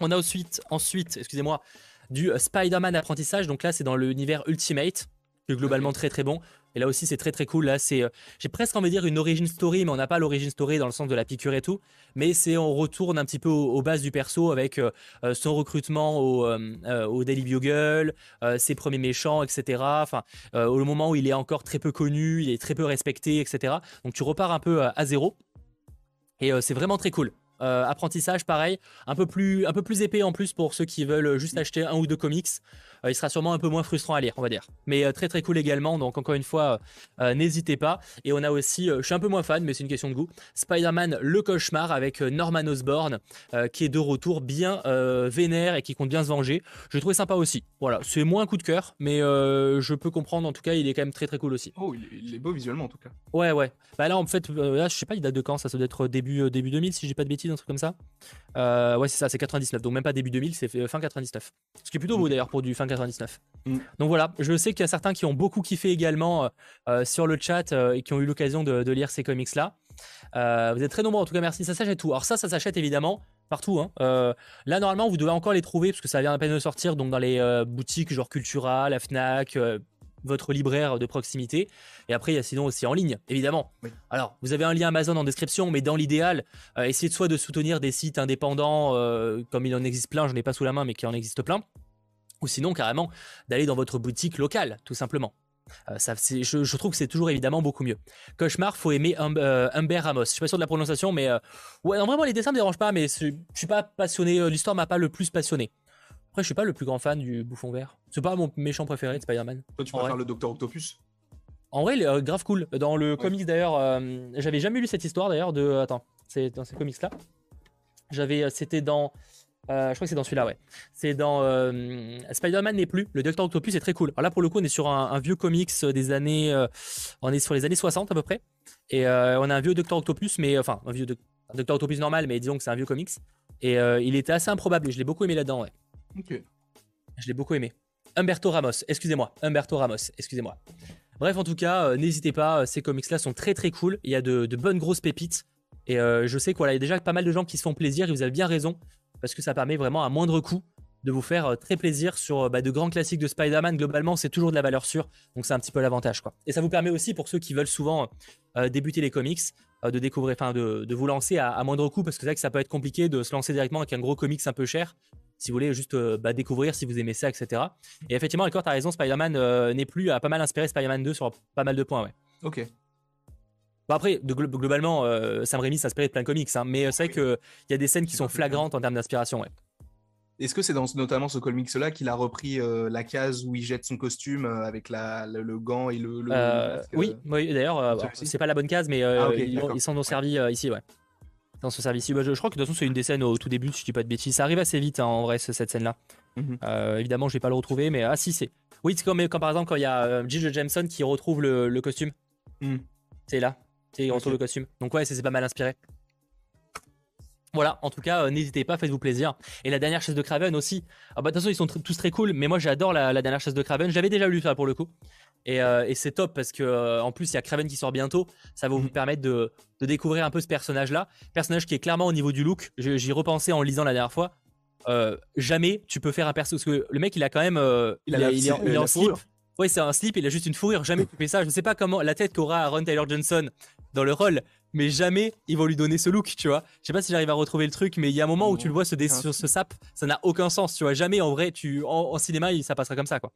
On a ensuite, ensuite, excusez-moi, du euh, Spider-Man apprentissage. Donc là, c'est dans l'univers Ultimate, qui est globalement très très bon. Et là aussi, c'est très très cool. Là, c'est, euh, j'ai presque envie de dire une origin story, mais on n'a pas l'origin story dans le sens de la piqûre et tout. Mais c'est, on retourne un petit peu aux, bases du perso avec euh, son recrutement au, au Daily Bugle, ses premiers méchants, etc. Enfin, au moment où il est encore très peu connu, il est très peu respecté, etc. Donc tu repars un peu à zéro. Et c'est vraiment très cool. Euh, apprentissage, pareil, un peu plus, un peu plus épais en plus pour ceux qui veulent juste acheter un ou deux comics. Euh, il sera sûrement un peu moins frustrant à lire, on va dire. Mais euh, très très cool également. Donc encore une fois, n'hésitez pas. Et on a aussi, je suis un peu moins fan, mais c'est une question de goût. Spider-Man Le Cauchemar avec Norman Osborn, qui est de retour bien vénère et qui compte bien se venger. Je trouvais sympa aussi. Voilà, c'est moins un coup de cœur, mais je peux comprendre. En tout cas, il est quand même très très cool aussi. Oh, il est, beau visuellement en tout cas. Ouais, ouais. Bah là, en fait, là, je sais pas, il date de quand Ça, ça doit être début début 2000 si j'ai pas de bêtises un truc comme ça. Euh, ouais, c'est ça, c'est 99. Donc même pas début 2000, c'est fin 99. Ce qui est plutôt beau d'ailleurs pour du fin 99. Mm. Donc voilà, je sais qu'il y a certains qui ont beaucoup kiffé également euh, euh, sur le chat et qui ont eu l'occasion de, lire ces comics-là. vous êtes très nombreux, en tout cas merci, ça s'achète tout. Alors ça, ça s'achète évidemment partout. Hein. là, normalement, vous devez encore les trouver parce que ça vient à peine de sortir, donc dans les boutiques genre Cultura, la Fnac, votre libraire de proximité. Et après, il y a sinon aussi en ligne, évidemment. Alors, vous avez un lien Amazon en description, mais dans l'idéal, euh, essayez de soit de soutenir des sites indépendants, euh, comme il en existe plein, je n'ai pas sous la main, mais qui en existe plein, ou sinon carrément d'aller dans votre boutique locale, tout simplement. Euh, ça, je, trouve que c'est toujours évidemment beaucoup mieux. Cauchemar, faut aimer Humber Ramos. Je suis pas sûr de la prononciation, mais ouais, vraiment les dessins me dérangent pas, mais je suis pas passionné. L'histoire m'a pas le plus passionné. Après, je suis pas le plus grand fan du bouffon vert. C'est pas mon méchant préféré de Spider-Man. Toi, tu préfères le Docteur Octopus? En vrai, il est euh, grave cool. Dans le comics d'ailleurs, euh, j'avais jamais lu cette histoire d'ailleurs de. Attends, c'est dans ces comics là. J'avais, euh, c'était dans. je crois que c'est dans celui-là, ouais. C'est dans Spider-Man n'est plus. Le Docteur Octopus est très cool. Alors là, pour le coup, on est sur un, vieux comics des années. on est sur les années 60 à peu près. Et on a un vieux Docteur Octopus, mais enfin, un vieux Docteur Octopus normal, mais disons que c'est un vieux comics. Et il était assez improbable. Et je l'ai beaucoup aimé là-dedans, ouais. Ok. Je l'ai beaucoup aimé. Humberto Ramos, excusez-moi. Humberto Ramos, excusez-moi. Bref, en tout cas, euh, n'hésitez pas, euh, ces comics-là sont très très cool. Il y a de, bonnes grosses pépites. Et euh, je sais qu'il y a déjà pas mal de gens qui se font plaisir et vous avez bien raison. Parce que ça permet vraiment à moindre coût de vous faire très plaisir sur bah, de grands classiques de Spider-Man. Globalement, c'est toujours de la valeur sûre, donc c'est un petit peu l'avantage. Et ça vous permet aussi, pour ceux qui veulent souvent débuter les comics, de découvrir, enfin de, de, vous lancer à, à moindre coût, parce que c'est vrai que ça peut être compliqué de se lancer directement avec un gros comics un peu cher si vous voulez juste euh, bah, découvrir si vous aimez ça, etc. Et effectivement, encore, tu as raison, Spider-Man euh, n'est plus, a pas mal inspiré Spider-Man 2 sur pas mal de points, ouais. Ok. Bon après, de, globalement, euh, Sam Raimi s'inspire de plein de comics, hein, mais c'est vrai qu'il y a des scènes qui sont flagrantes en termes d'inspiration, ouais. Est-ce que c'est dans notamment ce comics-là qu'il a repris la case où il jette son costume avec la, le, gant et le. oui, oui d'ailleurs, c'est pas la bonne case, mais ah, ils s'en ont servi ici, ouais dans ce service. Bah, je, crois que de toute façon, c'est une des scènes au tout début, si je dis pas de bêtises. Ça arrive assez vite, hein, en vrai, cette scène-là. Mhm. Euh, évidemment, je vais pas le retrouver, mais ah, si, c'est. Oui, c'est comme, par exemple quand il y a euh, Jameson qui retrouve le, costume. Mhm. C'est là. Il retrouve le costume. Donc, ouais, c'est pas mal inspiré. Voilà, en tout cas, euh, n'hésitez pas, faites-vous plaisir. Et la dernière chaise de Craven aussi. Ah bah, de toute façon, ils sont tous très cool, mais moi j'adore la, dernière chaise de Craven. J'avais déjà lu ça pour le coup. Euh, et, c'est top parce que euh, en plus il y a Craven qui sort bientôt. Ça va vous mhm. permettre de, découvrir un peu ce personnage-là. Personnage qui est clairement au niveau du look. J'y repensais en lisant la dernière fois. Euh, jamais tu peux faire un perso parce que le mec il a quand même il, est en slip. Ouais, c'est un slip, il a juste une fourrure. Jamais tu fais ça. Je sais pas comment la tête qu'aura Ron Taylor Johnson dans le rôle, mais jamais ils vont lui donner ce look, tu vois. Je sais pas si j'arrive à retrouver le truc, mais il y a un moment où tu le vois se sur ce sap, ça n'a aucun sens, tu vois. Jamais en vrai, tu en, cinéma, ça passera comme ça, quoi.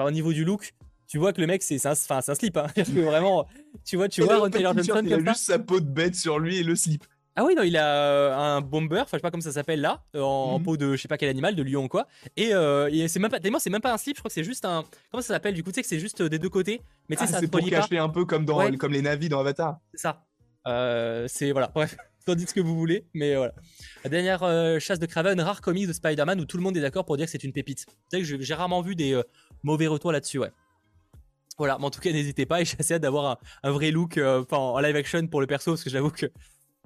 au niveau du look, tu vois que le mec, c'est un, un slip. Hein. vraiment, tu vois, tu vois Ron Taylor Johnson. Il a juste sa peau de bête sur lui et le slip. Ah oui, non, il a euh, un bomber, enfin je sais pas comment ça s'appelle là, euh, en, mhm. peau de je sais pas quel animal, de lion ou quoi. Et, euh, c'est même pas, c'est même pas un slip, je crois que c'est juste un, comment ça s'appelle du coup, tu sais que c'est juste des deux côtés, mais tu sais ah, c'est pour cacher un peu comme dans, comme les navis dans Avatar. C'est ça. c'est voilà, bref, vous en dites ce que vous voulez, mais voilà. La dernière chasse de Craven, rare comics de Spider-Man où tout le monde est d'accord pour dire que c'est une pépite. Tu sais que j'ai rarement vu des mauvais retours là-dessus, ouais. Voilà, mais en tout cas, n'hésitez pas et j'ai d'avoir un, vrai look euh, en live action pour le perso parce que j'avoue que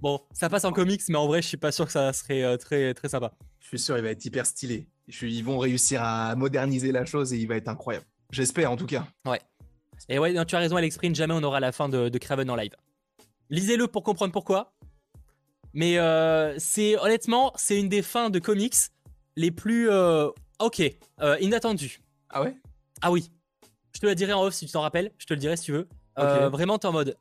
bon, ça passe en comics, mais en vrai, je suis pas sûr que ça serait euh, très très sympa. Je suis sûr, il va être hyper stylé. ils vont réussir à moderniser la chose et il va être incroyable. J'espère en tout cas. Ouais. Et ouais, tu as raison, Alex Print, jamais on aura la fin de, Craven en live. Lisez-le pour comprendre pourquoi. Mais euh, c'est honnêtement, c'est une des fins de comics les plus ok, inattendues. Ah ouais? Ah oui. Je te le dirai en off si tu t'en rappelles. Je te le dirai si tu veux. Euh, vraiment, t'es en mode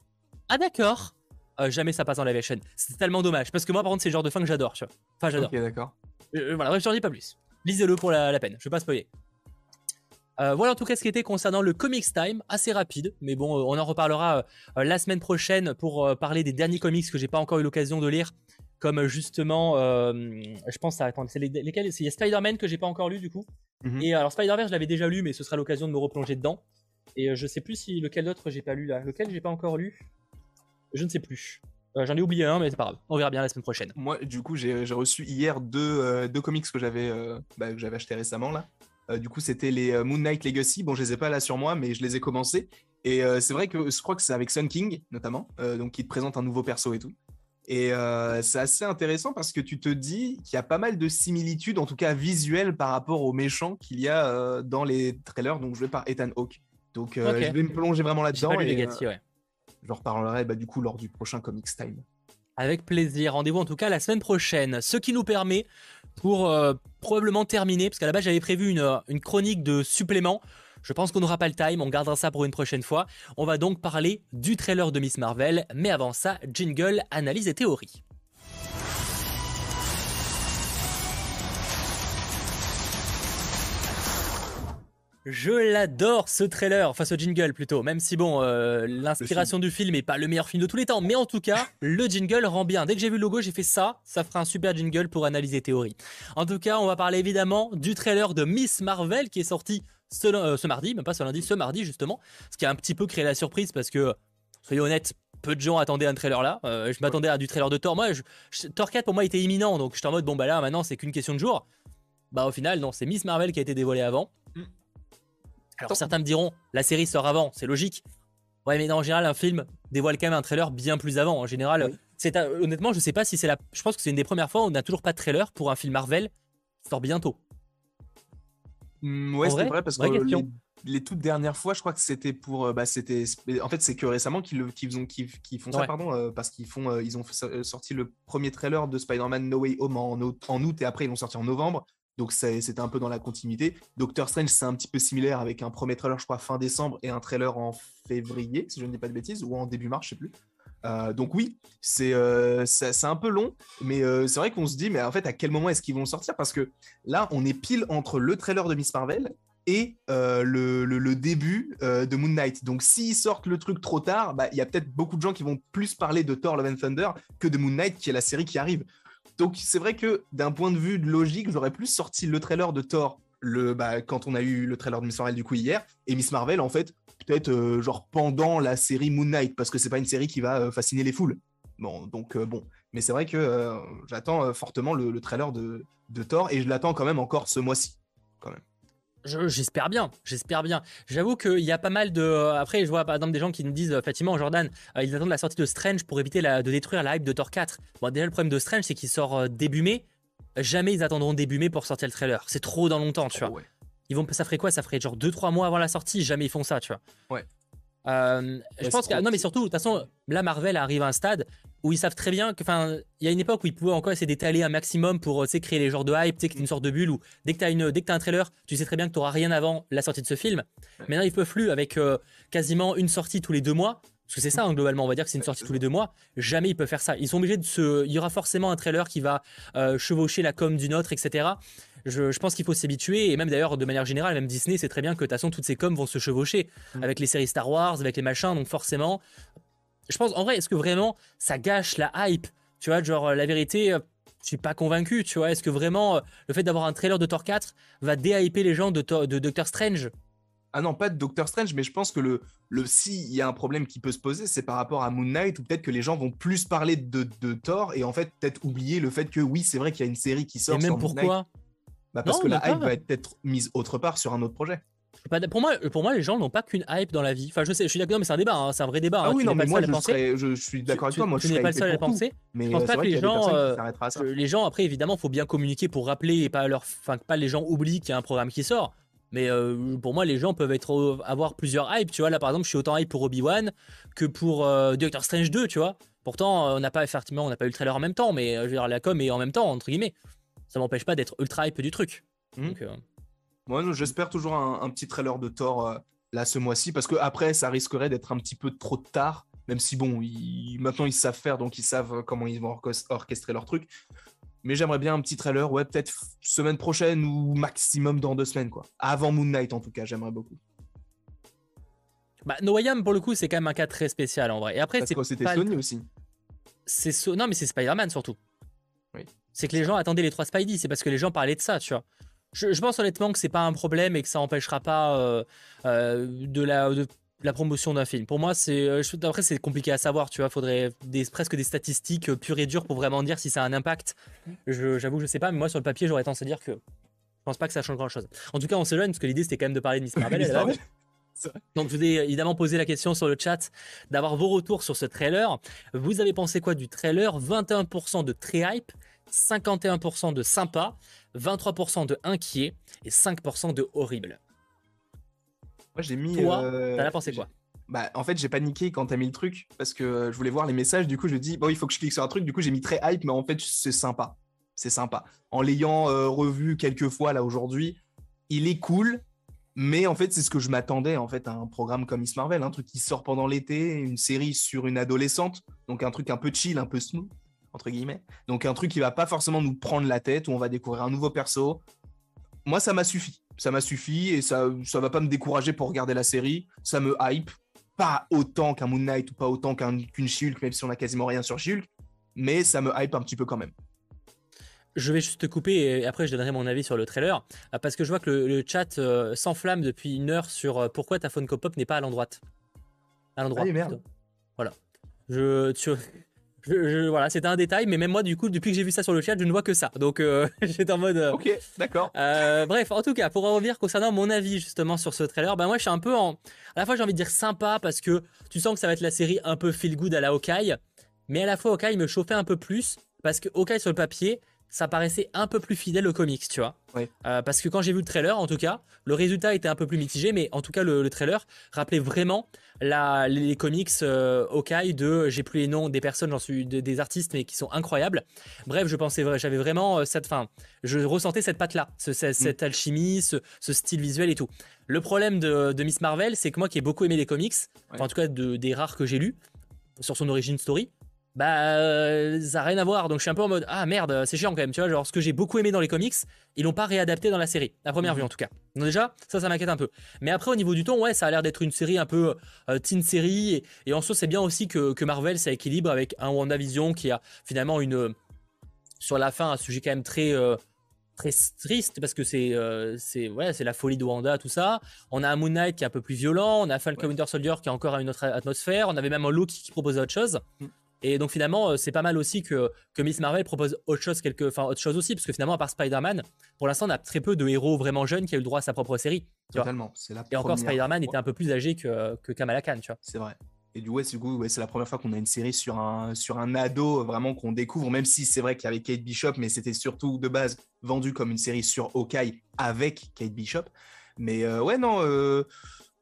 Ah, d'accord. Euh, jamais ça passe en live action. C'est tellement dommage. Parce que moi, par contre, c'est le genre de fin que j'adore. Tu vois. Enfin, j'adore. Ok, d'accord. Euh, voilà, je t'en dis pas plus. Lisez-le pour la, peine. Je vais pas spoiler. voilà en tout cas ce qui était concernant le Comics Time, assez rapide, mais bon, on en reparlera la semaine prochaine pour parler des derniers comics que j'ai pas encore eu l'occasion de lire, comme justement, je pense, à, attends, c'est lesquels? Il y a Spider-Man que j'ai pas encore lu du coup, Mhm. Et alors Spider-Verse, je l'avais déjà lu, mais ce sera l'occasion de me replonger dedans. Et euh, je sais plus si lequel d'autre j'ai pas lu là. Lequel j'ai pas encore lu? Je ne sais plus. Euh, j'en ai oublié un, mais c'est pas grave. On verra bien la semaine prochaine. Moi, du coup, j'ai reçu hier deux, euh, deux comics que j'avais bah, j'avais acheté récemment là. du coup, c'était les Moon Knight Legacy. Bon, je les ai pas là sur moi, mais je les ai commencés. Et c'est vrai que je crois que c'est avec Sun King notamment, donc qui te présente un nouveau perso et tout. Et euh, c'est assez intéressant parce que tu te dis qu'il y a pas mal de similitudes, en tout cas visuelles, par rapport aux méchants qu'il y a euh, dans les trailers donc joués par Ethan Hawke. Donc euh, je vais me plonger vraiment là-dedans. Et, ouais. Je reparlerai bah, du coup lors du prochain Comics Time. Avec plaisir. Rendez-vous en tout cas la semaine prochaine. Ce qui nous permet, pour probablement terminer, parce qu'à la base j'avais prévu une, une chronique de supplément. Je pense qu'on n'aura pas le time, on gardera ça pour une prochaine fois. On va donc parler du trailer de Miss Marvel, mais avant ça, jingle, analyse et théorie. Je l'adore ce trailer, enfin ce jingle plutôt, même si bon, euh, l'inspiration du film est pas le meilleur film de tous les temps, mais en tout cas, le jingle rend bien. Dès que j'ai vu le logo, j'ai fait ça, ça fera un super jingle pour analyser théorie. En tout cas, on va parler évidemment du trailer de Miss Marvel qui est sorti euh, ce, mardi, même pas ce lundi, ce mardi justement, ce qui a un petit peu créé la surprise parce que, soyez honnête, peu de gens attendaient un trailer là. Euh, je m'attendais à du trailer de Thor. Moi, Thor 4 pour moi était imminent, donc j'étais en mode bon bah là maintenant c'est qu'une question de jour. Bah au final non, c'est Miss Marvel qui a été dévoilée avant. Mm. Alors certains me diront la série sort avant, c'est logique. Ouais mais en général un film dévoile quand même un trailer bien plus avant. En général, c'est honnêtement je sais pas si c'est la, je pense que c'est une des premières fois où on n'a toujours pas de trailer pour un film Marvel qui sort bientôt. Mmh, ouais, c'est vrai parce que les, toutes dernières fois, je crois que c'était pour, euh, bah, c'était, en fait, c'est que récemment qu'ils font, ça, pardon, euh, parce qu'ils font, euh, ils ont sorti le premier trailer de Spider-Man No Way Home en, en, août et après ils l'ont sorti en novembre. Donc c'était un peu dans la continuité. Doctor Strange, c'est un petit peu similaire avec un premier trailer, je crois, fin décembre et un trailer en février, si je ne dis pas de bêtises, ou en début mars, je sais plus. Euh, donc oui, c'est euh, un peu long, mais euh, c'est vrai qu'on se dit, mais en fait, à quel moment est-ce qu'ils vont sortir? Parce que là, on est pile entre le trailer de Miss Marvel et le, début de Moon Knight. Donc s'ils sortent le truc trop tard, bah, il y a peut-être beaucoup de gens qui vont plus parler de Thor Love and Thunder que de Moon Knight, qui est la série qui arrive. Donc c'est vrai que d'un point de vue de logique, j'aurais plus sorti le trailer de Thor le, bah, quand on a eu le trailer de Miss Marvel du coup hier, et Miss Marvel en fait peut-être euh, genre pendant la série Moon Knight parce que c'est pas une série qui va euh, fasciner les foules. Bon donc euh, bon, mais c'est vrai que j'attends fortement le, trailer de, de Thor et je l'attends quand même encore ce mois-ci quand même. J'espère bien, j'espère bien. J'avoue qu'il y a pas mal de. Après, je vois par exemple des gens qui nous disent, Fatima, Jordan, ils attendent la sortie de Strange pour éviter la... de détruire la hype de Thor 4. Bon, déjà, le problème de Strange, c'est qu'il sort début mai jamais ils attendront début mai pour sortir le trailer. C'est trop dans longtemps, tu vois. Ils vont, ça ferait quoi? Ça ferait genre 2-3 mois avant la sortie. Jamais ils font ça, tu vois. Ouais. Euh, je pense que non, mais surtout, de toute façon, là, Marvel arrive à un stade où ils savent très bien que, enfin, il y a une époque où ils pouvaient encore essayer d'étaler un maximum pour, euh, créer les genres de hype, tu sais, une sorte de bulle où dès que t'as une, dès que as un trailer, tu sais très bien que tu t'auras rien avant la sortie de ce film. Maintenant, ils peuvent plus avec euh, quasiment une sortie tous les deux mois. Parce que c'est ça, hein, globalement, on va dire que c'est une sortie tous les deux mois. Jamais ils peuvent faire ça. Ils sont obligés de se. Il y aura forcément un trailer qui va euh, chevaucher la com d'une autre, etc. Je, pense qu'il faut s'habituer. Et même d'ailleurs, de manière générale, même Disney, c'est très bien que de toute façon, toutes ces coms vont se chevaucher mm. avec les séries Star Wars, avec les machins. Donc forcément, je pense, en vrai, est-ce que vraiment ça gâche la hype? Tu vois, genre, la vérité, euh, je suis pas convaincu. Tu vois, est-ce que vraiment euh, le fait d'avoir un trailer de Thor 4 va déhyper les gens de, de Doctor Strange? Ah non, pas de Doctor Strange, mais je pense que le, le si il y a un problème qui peut se poser, c'est par rapport à Moon Knight, ou peut-être que les gens vont plus parler de, de Thor et en fait peut-être oublier le fait que oui, c'est vrai qu'il y a une série qui sort. Et même pourquoi? Bah Parce que la hype va être mise autre part sur un autre projet. Pour moi, pour moi, les gens n'ont pas qu'une hype dans la vie. Enfin, je sais, je suis d'accord, mais c'est un débat, hein, c'est un vrai débat. Ah hein, oui, non, mais moi, je, je, suis d'accord avec toi. Moi, tu n'es pas le seul à le penser. Mais je pense pas que les gens, euh, les gens, après, évidemment, faut bien communiquer pour rappeler et pas leur, enfin, pas les gens oublient qu'il y a un programme qui sort. Mais euh, pour moi, les gens peuvent être, avoir plusieurs hypes. Tu vois, là, par exemple, je suis autant hype pour Obi-Wan que pour euh, Doctor Strange 2, tu vois. Pourtant, euh, on n'a pas, effectivement, on n'a pas eu le trailer en même temps, mais je veux dire, la com est en même temps, entre guillemets. Ça m'empêche pas d'être ultra hype du truc. Mmh. Moi, j'espère toujours un, petit trailer de Thor là ce mois-ci, parce que après, ça risquerait d'être un petit peu trop tard. Même si, bon, maintenant ils savent faire, donc ils savent comment ils vont orchestrer leur truc mais j'aimerais bien un petit trailer, ouais, peut-être semaine prochaine ou maximum dans deux semaines, quoi. Avant Moon Knight, en tout cas, j'aimerais beaucoup. Bah, Noyam, pour le coup, c'est quand même un cas très spécial en vrai. Et après, c'est c'était Sony aussi. C'est non, mais c'est Spider-Man surtout. Oui. C'est que les gens attendaient les trois Spidey, c'est parce que les gens parlaient de ça, tu vois. Je, pense honnêtement que c'est pas un problème et que ça empêchera pas euh, euh, de la de la promotion d'un film. Pour moi, c'est euh, après c'est compliqué à savoir, tu vois, faudrait des, presque des statistiques pures et dures pour vraiment dire si ça a un impact. J'avoue, je, je sais pas, mais moi sur le papier, j'aurais tendance à dire que je pense pas que ça change grand chose. En tout cas, on s'éloigne parce que l'idée c'était quand même de parler de Miss Marvel. Donc je vous ai évidemment posé la question sur le chat d'avoir vos retours sur ce trailer. Vous avez pensé quoi du trailer? 21% de très hype, 51% de sympa, 23% de inquiet et 5% de horrible. Moi, j'ai mis. Toi, euh, t'en as pensé quoi? bah, en fait, j'ai paniqué quand t'as mis le truc parce que je voulais voir les messages. Du coup, je dis, bon, il faut que je clique sur un truc. Du coup, j'ai mis très hype, mais en fait, c'est sympa. C'est sympa. En l'ayant euh, revu quelques fois là aujourd'hui, il est cool, mais en fait, c'est ce que je m'attendais en fait à un programme comme Miss Marvel, un truc qui sort pendant l'été, une série sur une adolescente, donc un truc un peu chill, un peu smooth entre guillemets. Donc un truc qui va pas forcément nous prendre la tête, où on va découvrir un nouveau perso. Moi, ça m'a suffi ça m'a suffi et ça ça va pas me décourager pour regarder la série. Ça me hype, pas autant qu'un Moon Knight ou pas autant qu'une qu Shulk, même si on a quasiment rien sur Shulk, mais ça me hype un petit peu quand même. Je vais juste te couper et après je donnerai mon avis sur le trailer euh, parce que je vois que le, chat euh, s'enflamme depuis une heure sur euh, pourquoi ta phone Pop n'est pas à l'endroit. À l'endroit. Ah, merde. Voilà. Je, tu, voilà, c'était un détail, mais même moi, du coup, depuis que j'ai vu ça sur le chat, je ne vois que ça. Donc, euh, j'étais en mode. Euh, ok, d'accord. Euh, bref, en tout cas, pour revenir concernant mon avis justement sur ce trailer, ben moi, je suis un peu en. À la fois, j'ai envie de dire sympa parce que tu sens que ça va être la série un peu feel good à la Hawkeye, mais à la fois, Hawkeye me chauffait un peu plus parce que Hawkeye sur le papier, ça paraissait un peu plus fidèle au comics, tu vois. Euh, parce que quand j'ai vu le trailer, en tout cas, le résultat était un peu plus mitigé, mais en tout cas, le, le trailer rappelait vraiment la, les comics euh, Hawkeye de, j'ai plus les noms des personnes, j'en suis de- des artistes, mais qui sont incroyables. Bref, je pensais, j'avais vraiment euh, cette fin, je ressentais cette patte-là, ce- ce- cette alchimie, ce, ce style visuel et tout. Le problème de, de Miss Marvel, c'est que moi qui ai beaucoup aimé les comics, enfin, en tout cas de- des rares que j'ai lus, sur son origin story, bah euh, ça n'a rien à voir. Donc je suis un peu en mode ah merde, c'est chiant quand même, tu vois. Genre ce que j'ai beaucoup aimé dans les comics, ils l'ont pas réadapté dans la série, à première Mhm. vue en tout cas. Donc déjà, ça, ça m'inquiète un peu. Mais après au niveau du ton, ouais, ça a l'air d'être une série un peu euh, teen série et, et en soi c'est bien aussi que, que Marvel ça équilibre avec un WandaVision qui a finalement une euh, sur la fin un sujet quand même très très triste parce que c'est euh, c'est ouais, c'est la folie de Wanda tout ça. On a un Moon Knight qui est un peu plus violent, on a Falcon Winter Soldier qui a encore une autre atmosphère, on avait même un Loki qui proposait autre chose. Mm. Et donc finalement, euh, c'est pas mal aussi que, que Miss Marvel propose autre chose, quelque, enfin autre chose aussi, parce que finalement, à part Spider-Man, pour l'instant, on a très peu de héros vraiment jeunes qui a eu le droit à sa propre série. Totalement. C'est la Et encore, Spider-Man était un peu plus âgé que, que Kamala Khan, tu vois. C'est vrai. Et du, ouais, du coup, ouais, c'est la première fois qu'on a une série sur un, sur un ado vraiment qu'on découvre, même si c'est vrai qu'il y avait Kate Bishop, mais c'était surtout de base vendu comme une série sur Hawkeye avec Kate Bishop. Mais euh, ouais, non, euh,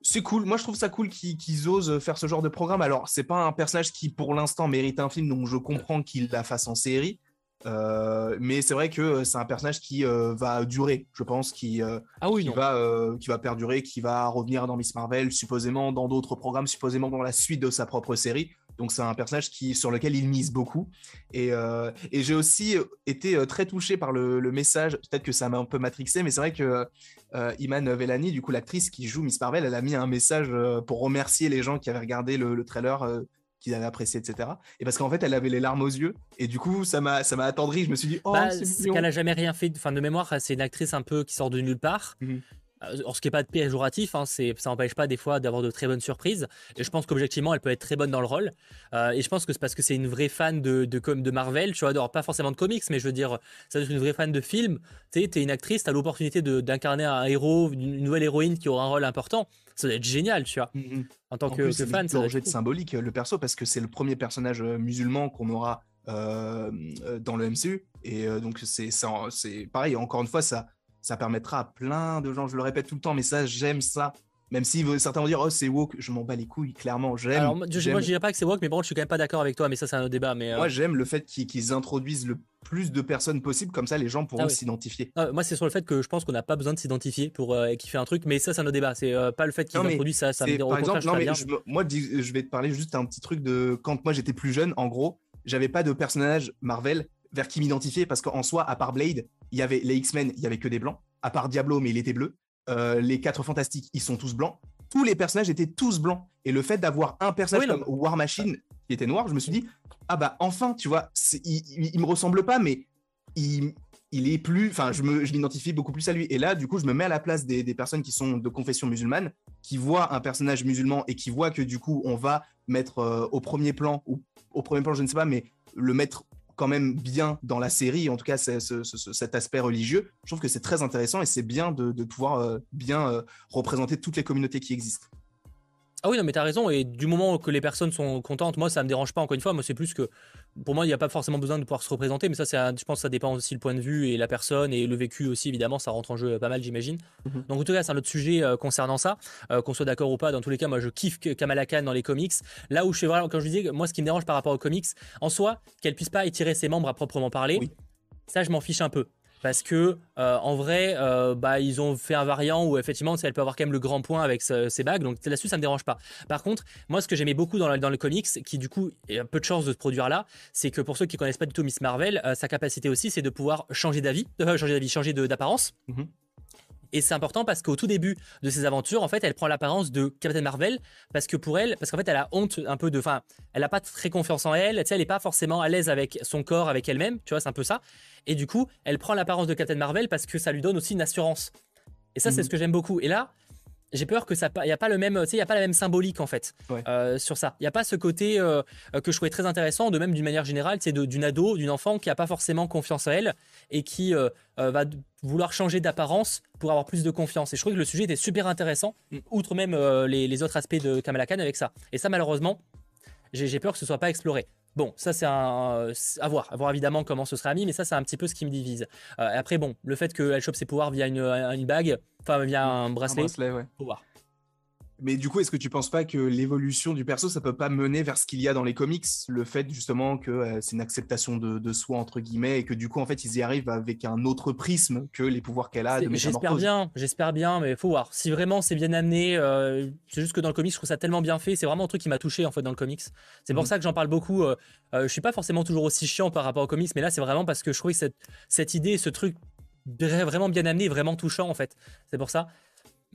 c'est cool. Moi, je trouve ça cool qu'ils osent faire ce genre de programme. Alors, c'est pas un personnage qui, pour l'instant, mérite un film, donc je comprends qu'il la fasse en série. Euh, mais c'est vrai que c'est un personnage qui euh, va durer, je pense, qui, euh, Ah oui, qui non. va, euh, qui va perdurer, qui va revenir dans Miss Marvel, supposément dans d'autres programmes, supposément dans la suite de sa propre série. Donc c'est un personnage qui, sur lequel il mise beaucoup. Et, euh, et j'ai aussi été euh, très touché par le, le message, peut-être que ça m'a un peu matrixé, mais c'est vrai que euh, Iman Vellani, du coup l'actrice qui joue Miss Marvel, elle a mis un message euh, pour remercier les gens qui avaient regardé le, le trailer. Qu'ils avaient apprécié, etc. Et parce qu'en fait, elle avait les larmes aux yeux. Et du coup, ça m'a, ça m'a attendri. Je me suis dit, oh, Bah, c'est qu'elle a jamais rien fait. Enfin, de mémoire, c'est une actrice un peu qui sort de nulle part. Mhm. Euh, Alors, ce qui n'est pas de péjoratif, hein, c'est, ça n'empêche pas des fois d'avoir de très bonnes surprises. Et je pense qu'objectivement, elle peut être très bonne dans le rôle. Euh, et je pense que c'est parce que c'est une vraie fan de, de, de Marvel, tu vois, alors pas forcément de comics, mais je veux dire, ça doit être une vraie fan de films. Tu sais, t'es une actrice, t'as l'opportunité de- d'incarner un héros, une une nouvelle héroïne qui aura un rôle important. Ça doit être génial, tu vois. Mhm. En tant En que, plus, que c'est fan, être de symbolique, euh, le perso, parce que c'est le premier personnage euh, musulman qu'on aura euh, dans le MCU. Et donc, c'est c'est pareil, encore une fois, ça, ça permettra à plein de gens, je le répète tout le temps, mais ça, j'aime ça. Même si certains vont dire, oh, c'est woke, je m'en bats les couilles, clairement, j'aime. Alors, moi, je, moi, je dirais pas que c'est woke, mais bon, je suis quand même pas d'accord avec toi, mais ça, c'est un autre débat. Mais, euh, Moi, j'aime le fait qu'ils introduisent le plus de personnes possible, comme ça, les gens pourront Ah oui. s'identifier. Ah, moi, c'est sur le fait que je pense qu'on n'a pas besoin de s'identifier pour euh, kiffer un truc, mais ça, c'est un autre débat. C'est euh, pas le fait qu'ils introduisent ça, ça me par exemple, non, je mais moi, je vais te parler juste un petit truc de quand moi j'étais plus jeune. En gros, j'avais pas de personnage Marvel vers qui m'identifier parce qu'en soi, à part Blade, il y avait les X-Men, il y avait que des blancs. À part Diablo, mais il était bleu. Euh, les quatre fantastiques, ils sont tous blancs. Tous les personnages étaient tous blancs. Et le fait d'avoir un personnage Oui, comme War Machine qui était noir, je me suis dit, ah bah enfin, tu vois, il, il, il me ressemble pas, mais il, il est plus, enfin, je m'identifie beaucoup plus à lui. Et là, du coup, je me mets à la place des, des personnes qui sont de confession musulmane, qui voient un personnage musulman et qui voient que du coup, on va mettre euh, au premier plan, ou au premier plan, je ne sais pas, mais le mettre quand même bien dans la série, en tout cas cet aspect religieux, je trouve que c'est très intéressant et c'est bien de, de pouvoir euh, bien euh, représenter toutes les communautés qui existent. Ah oui, non, mais t'as raison. Et du moment que les personnes sont contentes, moi, ça me dérange pas. Encore une fois, moi, c'est plus que pour moi, il n'y a pas forcément besoin de pouvoir se représenter. Mais ça, c'est, un- je pense, que ça dépend aussi le point de vue et la personne et le vécu aussi. Évidemment, ça rentre en jeu pas mal, j'imagine. Mhm. Donc, en tout cas, c'est un autre sujet euh, concernant ça, euh, qu'on soit d'accord ou pas. Dans tous les cas, moi, je kiffe Kamala Khan dans les comics. Là où je fais vraiment, quand je disais, moi, ce qui me dérange par rapport aux comics, en soi, qu'elle puisse pas étirer ses membres à proprement parler, Oui. ça, je m'en fiche un peu. Parce que euh, en vrai, euh, bah, ils ont fait un variant où effectivement, elle peut avoir quand même le grand point avec ses bagues. Donc là-dessus, ça me dérange pas. Par contre, moi, ce que j'aimais beaucoup dans, le- comics, qui du coup est un peu de chance de se produire là, c'est que pour ceux qui connaissent pas du tout Miss Marvel, euh, sa capacité aussi, c'est de pouvoir changer d'avis, changer d'avis, changer d'apparence. Mhm. Et c'est important parce qu'au tout début de ses aventures, en fait, elle prend l'apparence de Captain Marvel parce que pour elle, parce qu'en fait, elle a honte un peu de, enfin, elle a pas très confiance en elle. Tu sais, elle est pas forcément à l'aise avec son corps, avec elle-même. Tu vois, c'est un peu ça. Et du coup, elle prend l'apparence de Captain Marvel parce que ça lui donne aussi une assurance. Et ça, c'est Mhm. ce que j'aime beaucoup. Et là, j'ai peur que ça, il y a pas le même, tu il y a pas la même symbolique en fait Ouais. euh, sur ça. Il y a pas ce côté euh, que je trouvais très intéressant, de même d'une manière générale, c'est d'une ado, d'une enfant qui a pas forcément confiance en elle et qui euh, va vouloir changer d'apparence pour avoir plus de confiance. Et je trouvais que le sujet était super intéressant, Mm. outre même les, les autres aspects de Kamala Khan avec ça. Et ça, malheureusement, j'ai j'ai peur que ce soit pas exploré. Bon, ça c'est un à voir, à voir évidemment comment ce sera mis, mais ça c'est un petit peu ce qui me divise. Euh, après bon, le fait qu'elle chope ses pouvoirs via une, une bague, enfin via un bracelet, un bracelet ouais. faut voir. Mais du coup, est-ce que tu penses pas que l'évolution du perso, ça peut pas mener vers ce qu'il y a dans les comics Le fait justement que euh, c'est une acceptation de, soi, entre guillemets, et que du coup, en fait, ils y arrivent avec un autre prisme que les pouvoirs qu'elle a. J'espère bien, j'espère bien, mais faut voir. Si vraiment c'est bien amené, euh, c'est juste que dans le comics, je trouve ça tellement bien fait. C'est vraiment un truc qui m'a touché en fait dans le comics. C'est pour mhm. ça que j'en parle beaucoup. Euh, je suis pas forcément toujours aussi chiant par rapport aux comics, mais là, c'est vraiment parce que je trouvais cette, cette idée, ce truc vraiment bien amené, vraiment touchant en fait. C'est pour ça.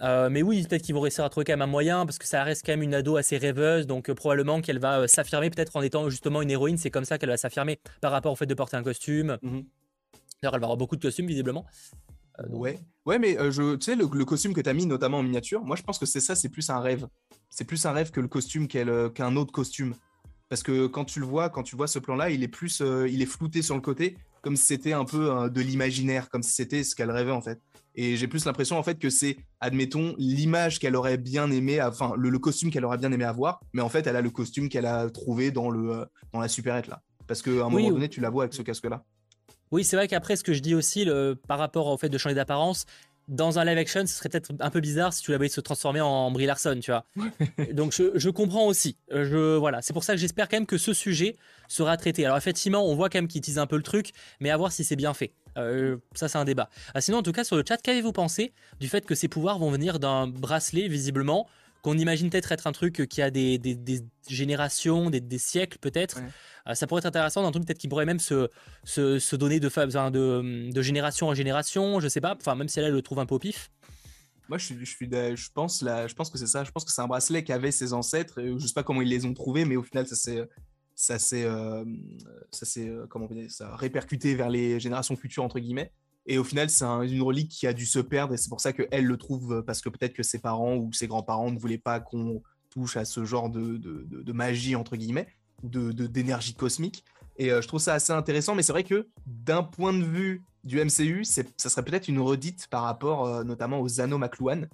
Euh, mais oui, peut-être qu'ils vont réussir à trouver quand même un moyen parce que ça reste quand même une ado assez rêveuse, donc euh, probablement qu'elle va euh, s'affirmer peut-être en étant justement une héroïne. C'est comme ça qu'elle va s'affirmer par rapport au fait de porter un costume. Mhm. D'ailleurs, elle va avoir beaucoup de costumes visiblement. Ouais, ouais, mais je, tu sais, le, costume que tu as mis notamment en miniature, moi je pense que c'est ça, c'est plus un rêve. C'est plus un rêve que le costume qu'un autre costume. Parce que quand tu le vois, quand tu vois ce plan-là, il est plus, il est flouté sur le côté, comme si c'était un peu de l'imaginaire, comme si c'était ce qu'elle rêvait en fait. Et j'ai plus l'impression en fait que c'est, admettons, l'image qu'elle aurait bien aimé, enfin le, costume qu'elle aurait bien aimé avoir, mais en fait elle a le costume qu'elle a trouvé dans le euh, dans la supérette là. Parce qu'à un moment donné, tu la vois avec ce casque-là. Oui, c'est vrai qu'après, ce que je dis aussi le, par rapport au fait de changer d'apparence, dans un live action, ce serait peut-être un peu bizarre si tu la voyais se transformer en Brie Larson, tu vois. Donc je, je, comprends aussi. Je, voilà, c'est pour ça que j'espère quand même que ce sujet sera traité. Alors effectivement, on voit quand même qu'ils utilisent un peu le truc, mais à voir si c'est bien fait. Euh, ça, c'est un débat. Ah, sinon, en tout cas, sur le chat, qu'avez-vous pensé du fait que ces pouvoirs vont venir d'un bracelet, visiblement, qu'on imagine peut-être être un truc qui a des, générations, des, siècles peut-être euh, Ça pourrait être intéressant d'un truc peut-être qui pourrait même se, se, donner de, de, de, génération en génération, je sais pas, enfin, même si elle, le trouve un peu au pif. Moi, je, suis, je, suis, je, pense, là, je pense que c'est ça. Je pense que c'est un bracelet qu'avaient ses ancêtres. Et je sais pas comment ils les ont trouvés, mais au final, ça s'est ça s'est euh, ça s'est euh, comment dire, ça répercuté vers les générations futures entre guillemets et au final c'est une relique qui a dû se perdre et c'est pour ça qu'elle le trouve parce que peut-être que ses parents ou ses grands-parents ne voulaient pas qu'on touche à ce genre de, magie entre guillemets de d'énergie cosmique. Et euh, je trouve ça assez intéressant mais c'est vrai que d'un point de vue du MCU ça serait peut-être une redite par rapport notamment aux anneaux McLuhan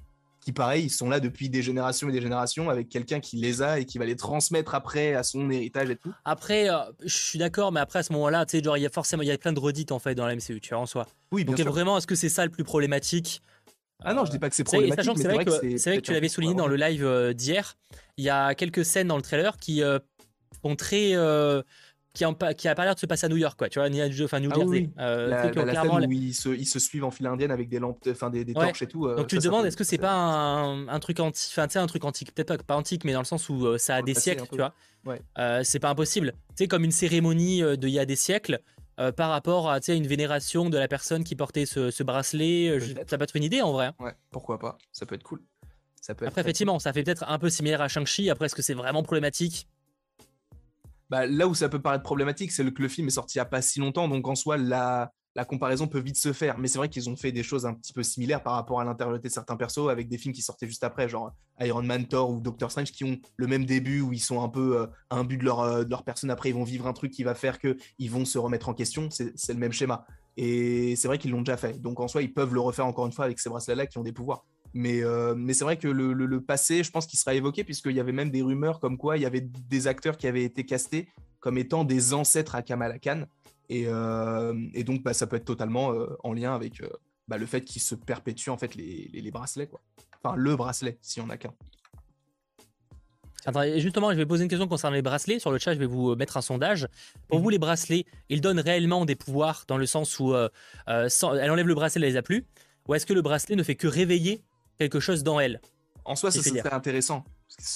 qui pareil, ils sont là depuis des générations et des générations avec quelqu'un qui les a et qui va les transmettre après à son héritage et tout. Après, euh, je suis d'accord, mais après à ce moment-là, tu sais, genre il y a forcément il y a plein de redites en fait dans la MCU, tu vois en soi. Oui, bien Donc vraiment, est-ce que c'est ça le plus problématique? Ah non, je dis pas que c'est problématique. c'est vrai, que, c'est vrai que tu l'avais souligné dans le live euh, d'hier. Il y a quelques scènes dans le trailer qui euh, font très qui, qui a pas l'air de se passer à New York, quoi. Tu vois, enfin New ah Jersey. Oui. Euh, la, bah, la scène où ils se, ils se, suivent en file indienne avec des lampes, enfin des, des torches et tout. Euh, Donc tu te demandes, est-ce que c'est pas un, un, truc antique, enfin tu sais, un truc antique, peut-être pas, antique, mais dans le sens où euh, ça a des siècles, tu vois. Ouais. c'est pas impossible. Tu sais, comme une cérémonie de il y a des siècles. par rapport à une vénération de la personne qui portait ce, ce bracelet, ça peut être une idée en vrai. Hein. Ouais, pourquoi pas, ça peut être cool. Ça peut Après, effectivement, ça fait peut-être un peu similaire à Shang-Chi. Après, est-ce que c'est vraiment problématique? Bah, là où ça peut paraître problématique, c'est que le film est sorti il n'y a pas si longtemps, donc en soi, la, comparaison peut vite se faire. Mais c'est vrai qu'ils ont fait des choses un petit peu similaires par rapport à l'intériorité de certains persos avec des films qui sortaient juste après, genre Iron Man, Thor ou Doctor Strange, qui ont le même début où ils sont un peu euh, un but de leur, euh, de leur personne. Après, ils vont vivre un truc qui va faire qu'ils vont se remettre en question. C'est le même schéma. Et c'est vrai qu'ils l'ont déjà fait. Donc en soi, ils peuvent le refaire encore une fois avec ces bracelets-là qui ont des pouvoirs. Mais, euh, mais c'est vrai que le, le, passé, je pense qu'il sera évoqué, puisqu'il y avait même des rumeurs comme quoi il y avait des acteurs qui avaient été castés comme étant des ancêtres à Kamala Khan. Et, euh, et donc, bah, ça peut être totalement euh, en lien avec bah, le fait qu'il se perpétue en fait les, les, bracelets. Quoi. Enfin, le bracelet, si on a qu'un. Justement, je vais poser une question concernant les bracelets. Sur le chat, je vais vous mettre un sondage. Pour vous, mhm. les bracelets, ils donnent réellement des pouvoirs dans le sens où elle enlève le bracelet, elle les a plus Ou est-ce que le bracelet ne fait que réveiller quelque chose dans elle. En soi, ça serait intéressant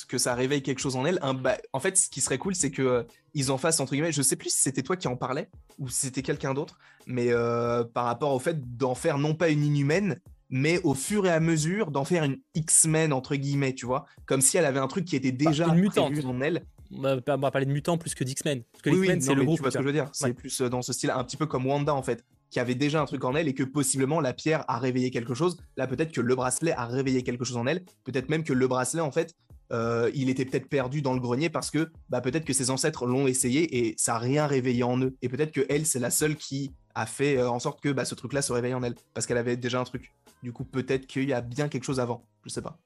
que ça réveille quelque chose en elle. Un, bah, en fait, ce qui serait cool, c'est que euh, ils en fassent entre guillemets. Je sais plus si c'était toi qui en parlais ou si c'était quelqu'un d'autre, mais euh, par rapport au fait d'en faire non pas une inhumaine, mais au fur et à mesure d'en faire une X-Men entre guillemets, tu vois, comme si elle avait un truc qui était déjà une mutante en elle. On va parler de mutant plus que d'X-Men. Parce que oui, c'est le groupe. Tu vois ce que je veux dire. C'est plus euh, dans ce style, un petit peu comme Wanda en fait qui avait déjà un truc en elle et que possiblement la pierre a réveillé quelque chose. Là, peut-être que le bracelet a réveillé quelque chose en elle. Peut-être même que le bracelet, en fait, euh, il était peut-être perdu dans le grenier parce que bah, peut-être que ses ancêtres l'ont essayé et ça n'a rien réveillé en eux. Et peut-être que elle, c'est la seule qui a fait euh, en sorte que bah, ce truc-là se réveille en elle parce qu'elle avait déjà un truc. Du coup, peut-être qu'il y a bien quelque chose avant. Je sais pas.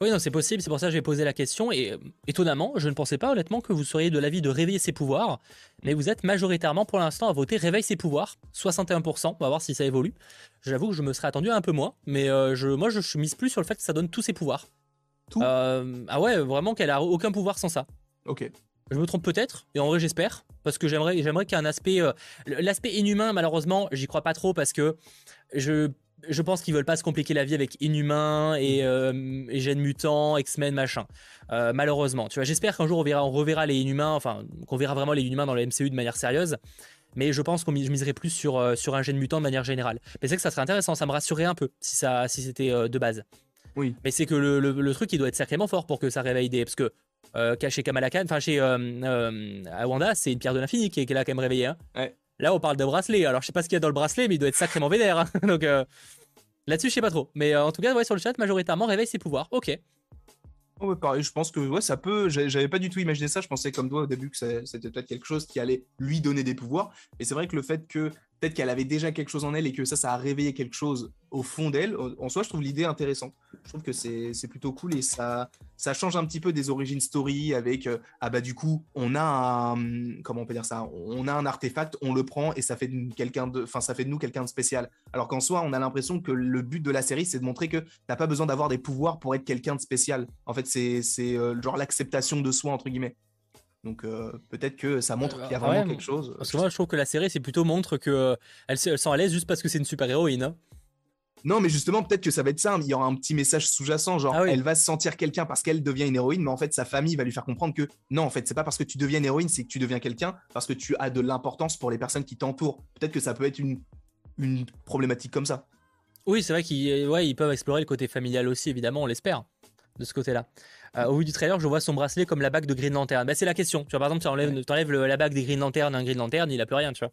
Oui, non, c'est possible, c'est pour ça que j'ai posé la question. Et euh, étonnamment, je ne pensais pas honnêtement que vous seriez de l'avis de réveiller ses pouvoirs, mais vous êtes majoritairement pour l'instant à voter réveille ses pouvoirs, 61%, on va voir si ça évolue. J'avoue que je me serais attendu un peu moins, mais euh, je, moi je, mise plus sur le fait que ça donne tous ses pouvoirs. Tout Euh, Ah ouais, vraiment qu'elle a aucun pouvoir sans ça. Ok. Je me trompe peut-être, et en vrai j'espère, parce que j'aimerais, j'aimerais qu'il y ait un aspect, l'aspect inhumain malheureusement, j'y crois pas trop parce que je, je pense qu'ils veulent pas se compliquer la vie avec inhumain et, euh, et gènes mutants, X-Men machin. Euh, malheureusement, tu vois, j'espère qu'un jour on verra, on reverra les inhumains, enfin qu'on verra vraiment les inhumains dans le MCU de manière sérieuse. Mais je pense qu'on je miserais plus sur, euh, sur un gène mutant de manière générale. Mais c'est que ça serait intéressant, ça me rassurerait un peu si ça si c'était euh, de base. Oui. Mais c'est que le, le- le truc, il doit être sacrément fort pour que ça réveille des. Parce que euh, chez Kamala Khan, enfin chez euh, euh, Wanda, c'est une pierre de l'infini qui est, qui est là quand même réveillée. hein. Ouais. Là, on parle de bracelet. Alors, je sais pas ce qu'il y a dans le bracelet, mais il doit être sacrément vénère. hein. Donc euh, là-dessus, je sais pas trop. Mais euh, en tout cas, ouais, sur le chat, majoritairement, réveille ses pouvoirs. Ok. Oh, ouais, pareil, je pense que ouais, ça peut. J'avais pas du tout imaginé ça. Je pensais comme toi au début que c'était peut-être quelque chose qui allait lui donner des pouvoirs. Et c'est vrai que le fait que peut-être qu'elle avait déjà quelque chose en elle et que ça, ça a réveillé quelque chose au fond d'elle. En soi, je trouve l'idée intéressante. Je trouve que c'est plutôt cool et ça, ça change un petit peu des origines story avec euh, ah bah du coup on a un comment on peut dire ça? On a un artefact on le prend et ça fait quelqu'un de ça fait de nous quelqu'un de spécial alors qu'en soi on a l'impression que le but de la série c'est de montrer que t'as pas besoin d'avoir des pouvoirs pour être quelqu'un de spécial en fait c'est c'est euh, genre l'acceptation de soi entre guillemets donc euh, peut-être que ça montre Euh, qu'il y a bah, vraiment ouais, quelque chose Parce que moi, je trouve que la série, c'est plutôt montre que euh, elle, se- elle sent à l'aise juste parce que c'est une super héroïne. hein. Non, mais justement, peut-être que ça va être ça. Il y aura un petit message sous-jacent, genre Ah oui. elle va se sentir quelqu'un parce qu'elle devient une héroïne, mais en fait, sa famille va lui faire comprendre que non, en fait, c'est pas parce que tu deviens une héroïne, c'est que tu deviens quelqu'un parce que tu as de l'importance pour les personnes qui t'entourent. Peut-être que ça peut être une, une problématique comme ça. Oui, c'est vrai qu'ils ouais, ils peuvent explorer le côté familial aussi, évidemment, on l'espère, de ce côté-là. Euh, au vu du trailer, je vois son bracelet comme la bague de Green Lantern. Bah, c'est la question. Tu vois, par exemple, tu enlèves, le- la bague des Green Lantern un Green Lantern, il a plus rien, tu vois.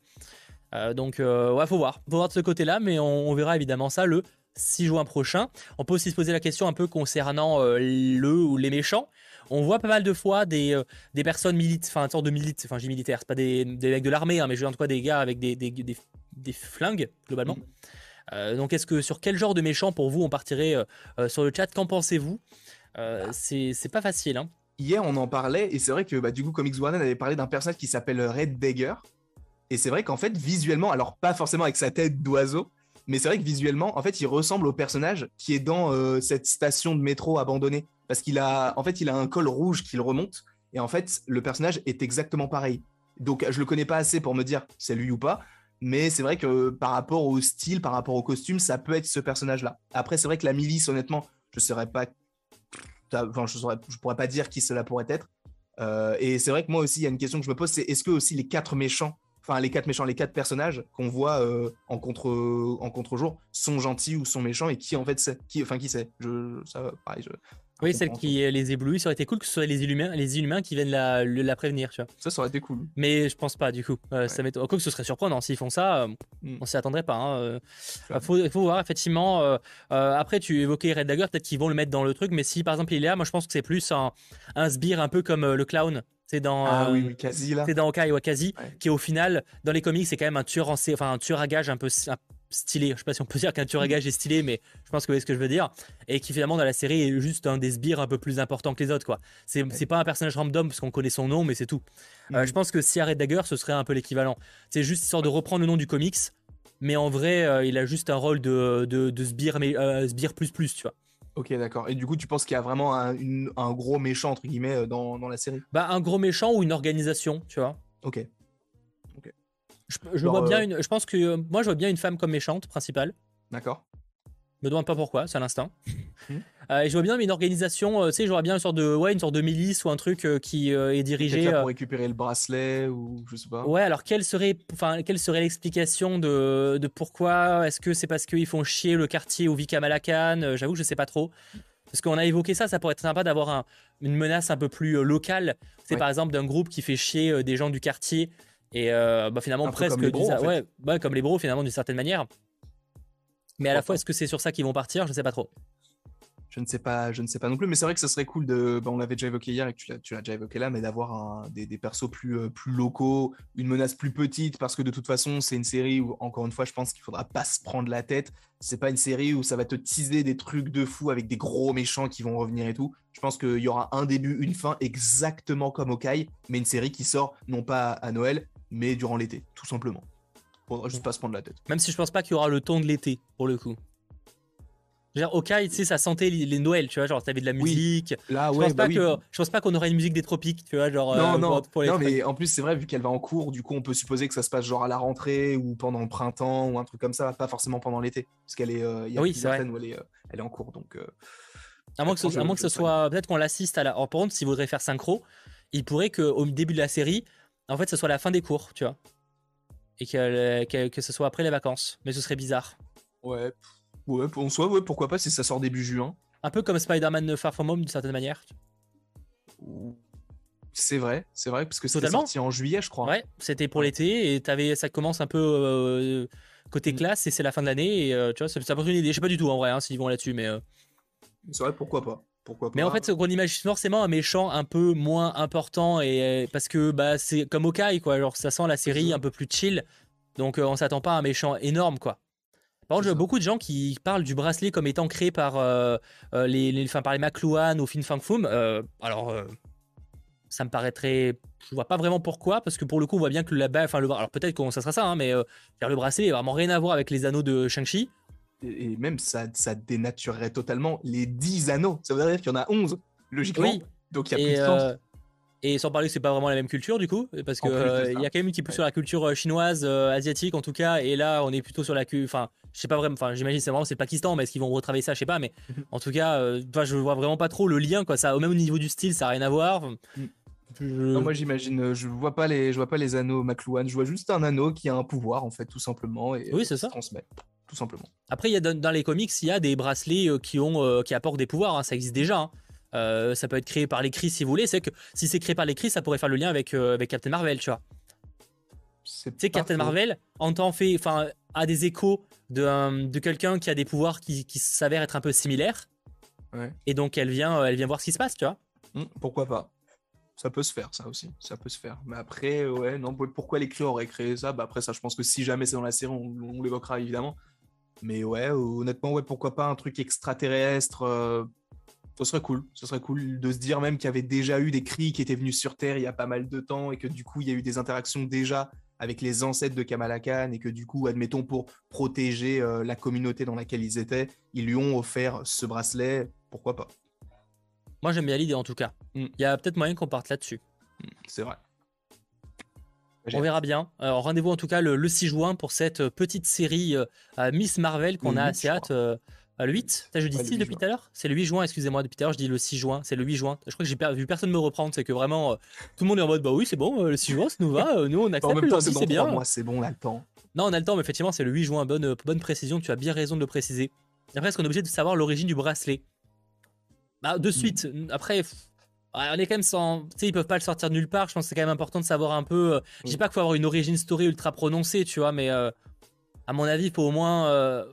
Euh, donc, euh, ouais, faut voir. Faut voir de ce côté-là, mais on, on verra évidemment ça le 6 juin prochain. On peut aussi se poser la question un peu concernant euh, le ou les méchants. On voit pas mal de fois des, des personnes milites, enfin, une sorte de milite, enfin, j'ai militaire, c'est pas des, des mecs de l'armée, hein, mais je veux dire, en tout cas des gars avec des, des, des, des flingues, globalement. Euh, donc, est-ce que sur quel genre de méchant pour vous on partirait euh, sur le chat? Qu'en pensez-vous? Euh, C'est c'est pas facile. Hein. Hier, on en parlait, et c'est vrai que bah, du coup, Comics One avait parlé d'un personnage qui s'appelle Red Dagger. Et c'est vrai qu'en fait, visuellement, alors pas forcément avec sa tête d'oiseau, mais c'est vrai que visuellement, en fait, il ressemble au personnage qui est dans euh, cette station de métro abandonnée. Parce qu'il a, en fait, il a un col rouge qui le remonte, et en fait, le personnage est exactement pareil. Donc, je le connais pas assez pour me dire c'est lui ou pas, mais c'est vrai que par rapport au style, par rapport au costume, ça peut être ce personnage-là. Après, c'est vrai que la milice, honnêtement, je saurais pas je je pourrais pas dire qui cela pourrait être. Euh, et c'est vrai que moi aussi, il y a une question que je me pose, c'est est-ce que aussi les quatre méchants, enfin les quatre méchants, les quatre personnages qu'on voit euh, en contre en contre-jour sont gentils ou sont méchants et qui en fait c'est, qui, enfin qui c'est, je, ça, pareil, je. Oui, celle qui euh, les éblouit, ça aurait été cool que ce soit les Inhumains, les Inhumains qui viennent la, le- la prévenir, tu vois. Ça, ça aurait été cool. Mais je pense pas, du coup. Euh, ça m'étonne- Quoi que ce serait surprenant s'ils font ça, euh, Mm. on s'y attendrait pas. hein, euh. Clairement. faut, faut voir, effectivement. euh, euh, après, tu évoquais Red Dagger, peut-être qu'ils vont le mettre dans le truc, mais si par exemple il est là, moi je pense que c'est plus un, un sbire un peu comme euh, le clown. C'est dans. Ah euh, oui, oui, quasi là. C'est dans Okai Wakazi, Ouais. qui au final, dans les comics, c'est quand même un tueur en sé- enfin un tueur à gage un peu un- stylé. Je sais pas si on peut dire qu'un tueur à gage est stylé, mais je pense que vous voyez ce que je veux dire. Et qui finalement dans la série est juste un des sbires un peu plus importants que les autres, quoi. C'est pas un personnage random parce qu'on connaît son nom, mais c'est tout. Euh, Mhm. je pense que si Red Dagger, ce serait un peu l'équivalent. C'est juste histoire de reprendre le nom du comics, mais en vrai, euh, il a juste un rôle de, de, de sbire, mais euh, sbire plus plus, tu vois. Ok, d'accord. Et du coup, tu penses qu'il y a vraiment un, une- un gros méchant entre guillemets euh, dans, dans la série? Bah, un gros méchant ou une organisation, tu vois. Ok. Je, je Genre, vois bien euh, une, je pense que euh, moi je vois bien une femme comme méchante principale. D'accord. Me demande pas pourquoi, c'est à l'instinct. Mhm. Euh, et je vois bien une organisation, euh, tu sais, je vois bien une sorte de, ouais, une sorte de milice ou un truc euh, qui est dirigé. Là pour récupérer le bracelet ou je sais pas. Ouais, alors quelle serait, enfin, quelle serait l'explication de, de pourquoi Est-ce que c'est parce qu'ils font chier le quartier où vit Kamala Khan J'avoue, je sais pas trop. Parce qu'on a évoqué ça, ça pourrait être sympa d'avoir un- une menace un peu plus locale. C'est Ouais. par exemple d'un groupe qui fait chier des gens du quartier et euh, bah, finalement presque comme les bros, d'une- en fait. ouais, ouais, comme les bros finalement d'une certaine manière. Mais à la fois, est-ce que c'est sur ça qu'ils vont partir? Je sais pas trop. je ne sais pas, je ne sais pas non plus, mais c'est vrai que ça serait cool de. bah, on l'avait déjà évoqué hier et que tu l'as, déjà évoqué là, mais d'avoir des, des persos plus, euh, plus locaux, une menace plus petite, parce que de toute façon, c'est une série où, encore une fois, je pense qu'il faudra pas se prendre la tête. C'est pas une série où ça va te teaser des trucs de fou avec des gros méchants qui vont revenir et tout. Je pense qu'il y aura un début, une fin, exactement comme Okai, mais une série qui sort non pas à Noël, mais durant l'été, tout simplement. Faudra juste pas se prendre la tête. Même si je pense pas qu'il y aura le ton de l'été, pour le coup. Genre, Okai, tu sais, ça sentait les, Noëls, tu vois, genre, t'avais de la Oui. musique. Là, je, ouais, pense bah oui. que, je pense pas qu'on aurait une musique des tropiques, tu vois, genre. Non, euh, non, pour- pour les non, mais en plus, c'est vrai, vu qu'elle va en cours, du coup, on peut supposer que ça se passe genre à la rentrée ou pendant le printemps ou un truc comme ça, pas forcément pendant l'été. Parce qu'elle est, euh, y a Oui, c'est vrai. où elle est, euh, elle est en cours. Donc, À moins que ce, à moins que ce soit. Peut-être qu'on l'assiste à la. Alors, par contre, s'il voudrait faire synchro, il pourrait qu'au début de la série, en fait, ce soit la fin des cours, tu vois. Et que, que, que ce soit après les vacances. Mais ce serait bizarre. ouais, ouais, en soi, ouais, pourquoi pas si ça sort début juin. Un peu comme Spider-Man Far From Home, d'une certaine manière. C'est vrai, c'est vrai, parce que c'était sorti en juillet, je crois. Ouais, c'était pour l'été et t'avais, ça commence un peu euh, côté Mm. classe et c'est la fin de l'année. Et euh, tu vois, ça, ça peut être une idée. Je sais pas du tout en vrai hein, s'ils vont là-dessus, mais. euh, C'est vrai, pourquoi pas. Pourquoi Mais en fait, on imagine forcément un méchant un peu moins important et euh, parce que bah c'est comme Okai quoi, genre ça sent la série un peu plus chill. Donc euh, on s'attend pas à un méchant énorme quoi. Par contre, beaucoup de gens qui parlent du bracelet comme étant créé par euh, euh, les, les enfin, par les McLuhan ou Fin Fang Foom. Euh, alors euh, ça me paraîtrait je vois pas vraiment pourquoi parce que pour le coup, on voit bien que là-bas enfin le alors peut-être que ça sera ça hein, mais euh, le bracelet a vraiment rien à voir avec les anneaux de Shang-Chi. Et, même, ça, ça dénaturerait totalement les 10 anneaux. Ça veut dire qu'il y en a 11, logiquement. Oui. Donc, il y a plus Et, de sens. euh, et sans parler que c'est pas vraiment la même culture du coup, parce que plus euh, il y a quand même une qui plus Ouais. sur la culture euh, chinoise, euh, asiatique en tout cas, et là on est plutôt sur la culture, enfin je sais pas vraiment, enfin j'imagine c'est vraiment c'est le Pakistan, mais est-ce qu'ils vont retravailler ça, je sais pas, mais en tout cas, enfin, je vois vraiment pas trop le lien quoi, ça, au même au niveau du style, ça a rien à voir. Mm. Je- Non, moi j'imagine, je vois pas les, je vois pas les anneaux McLuhan, je vois juste un anneau qui a un pouvoir en fait, tout simplement, et Oui, ça. se transmet, tout simplement. Après il y a dans, les comics, il y a des bracelets euh, qui ont, euh, qui apportent des pouvoirs, hein, ça existe déjà. hein. Euh, ça peut être créé par les Chris si vous voulez, c'est que si c'est créé par les Chris, ça pourrait faire le lien avec, euh, avec Captain Marvel, tu vois. C'est Tu sais, Captain. Marvel entend fait, enfin, a des échos de, de quelqu'un qui a des pouvoirs qui, qui s'avèrent être un peu similaires. Ouais. Et donc elle vient, elle vient voir ce qui se passe, tu vois. Hmm, pourquoi pas Ça peut se faire, ça aussi, ça peut se faire. Mais après, ouais, non, pourquoi les créés auraient créé ça? Bah après, ça, je pense que si jamais c'est dans la série, on, on l'évoquera évidemment. Mais ouais, honnêtement, ouais, pourquoi pas un truc extraterrestre euh, Ce serait cool, ce serait cool de se dire même qu'il y avait déjà eu des cris qui étaient venus sur Terre il y a pas mal de temps et que du coup, il y a eu des interactions déjà avec les ancêtres de Kamala Khan et que du coup, admettons, pour protéger euh, la communauté dans laquelle ils étaient, ils lui ont offert ce bracelet, pourquoi pas Moi j'aime bien l'idée en tout cas. Il Mm. y a peut-être moyen qu'on parte là-dessus. C'est vrai. On verra bien. Alors, rendez-vous en tout cas le, le 6 juin pour cette euh, petite série euh, Miss Marvel qu'on a 8, assez hâte. euh, le 8 T'as je dis Ouais, le 6 8 depuis juin. tout à l'heure? C'est le 8 juin, excusez-moi, depuis tout à l'heure je dis le 6 juin, c'est le 8 juin. Je crois que j'ai vu personne me reprendre, c'est que vraiment euh, tout le monde est en mode bah oui c'est bon, euh, le 6 juin ça nous va, euh, nous on en accepte même le temps, lundi, c'est dans c'est bien. bon, on a le temps. Non, on a le temps, mais effectivement, c'est le 8 juin. Bonne, bonne précision, tu as bien raison de le préciser. Après, est-ce qu'on est obligé de savoir l'origine du bracelet? Bah, De suite, après, on est quand même sans. Tu sais, ils peuvent pas le sortir de nulle part. Je pense que c'est quand même important de savoir un peu. euh, Je dis Oui. pas qu'il faut avoir une origin story ultra prononcée, tu vois, mais euh, à mon avis, il faut au moins. euh,